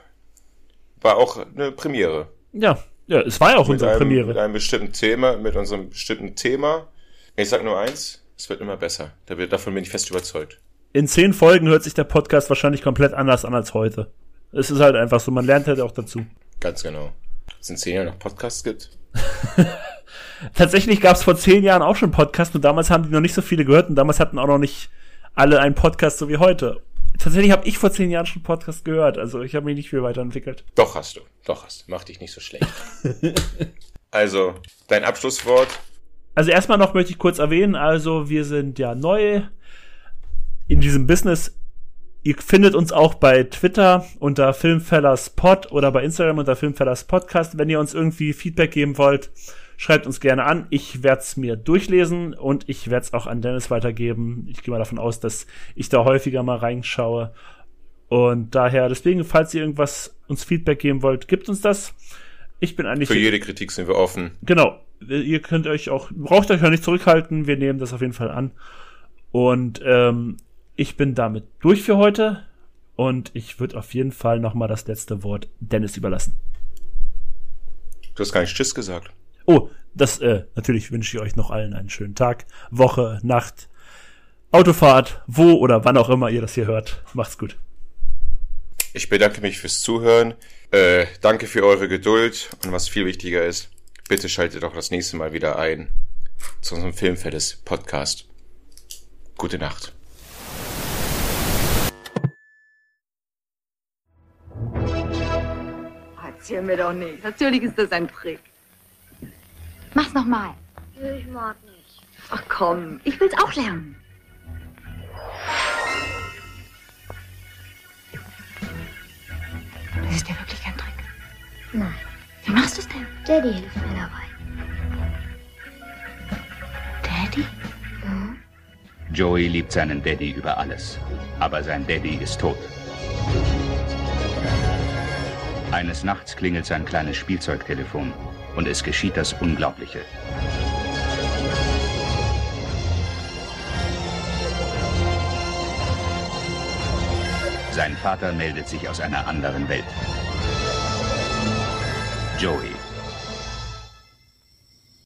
S1: war auch eine Premiere.
S2: Ja, ja, es war ja auch
S1: Mit
S2: unsere
S1: einem,
S2: Premiere.
S1: mit einem bestimmten Thema, mit unserem bestimmten Thema. Ich sag nur eins, es wird immer besser. Da wird- Davon bin ich fest überzeugt.
S2: in zehn Folgen hört sich der Podcast wahrscheinlich komplett anders an als heute. Es ist halt einfach so, man lernt halt auch dazu.
S1: Ganz genau. Es in zehn Jahren noch Podcasts gibt. [LAUGHS]
S2: Tatsächlich gab es vor zehn Jahren auch schon Podcasts und damals haben die noch nicht so viele gehört und damals hatten auch noch nicht alle einen Podcast so wie heute. Tatsächlich habe ich vor zehn Jahren schon Podcast gehört, also ich habe mich nicht viel weiterentwickelt.
S1: Doch hast du. Doch hast du. Mach dich nicht so schlecht. [LAUGHS] also, dein Abschlusswort.
S2: Also erstmal noch möchte ich kurz erwähnen, also wir sind ja neu in diesem Business. Ihr findet uns auch bei Twitter unter Filmfellerspod oder bei Instagram unter Filmfellerspodcast. Wenn ihr uns irgendwie Feedback geben wollt, schreibt uns gerne an. Ich werde es mir durchlesen und ich werde es auch an Dennis weitergeben. Ich gehe mal davon aus, dass ich da häufiger mal reinschaue. Und daher, deswegen, falls ihr irgendwas uns Feedback geben wollt, gibt uns das. Ich bin eigentlich
S1: Für jede Kritik sind wir offen.
S2: Genau. Ihr könnt euch auch, braucht euch auch nicht zurückhalten. Wir nehmen das auf jeden Fall an. Und ähm, ich bin damit durch für heute. Und ich würde auf jeden Fall nochmal das letzte Wort Dennis überlassen.
S1: Du hast gar nicht Tschüss gesagt.
S2: Oh, das, äh, natürlich wünsche ich euch noch allen einen schönen Tag, Woche, Nacht, Autofahrt, wo oder wann auch immer ihr das hier hört. Macht's gut.
S1: Ich bedanke mich fürs Zuhören. Äh, danke für eure Geduld. Und was viel wichtiger ist, bitte schaltet auch das nächste Mal wieder ein zu unserem Filmfelles Podcast. Gute Nacht.
S3: Erzähl mir doch nicht. Natürlich ist das ein Trick.
S4: Mach's nochmal.
S5: Ich mag nicht.
S3: Ach komm,
S4: Ich will's auch lernen. Das ist ja wirklich kein Trick.
S5: Nein.
S4: Wie machst du's denn?
S5: Daddy hilft mir dabei.
S4: Daddy?
S6: Joey liebt seinen Daddy über alles. Aber sein Daddy ist tot. Eines Nachts klingelt sein kleines Spielzeugtelefon und es geschieht das Unglaubliche. Sein Vater meldet sich aus einer anderen Welt. Joey,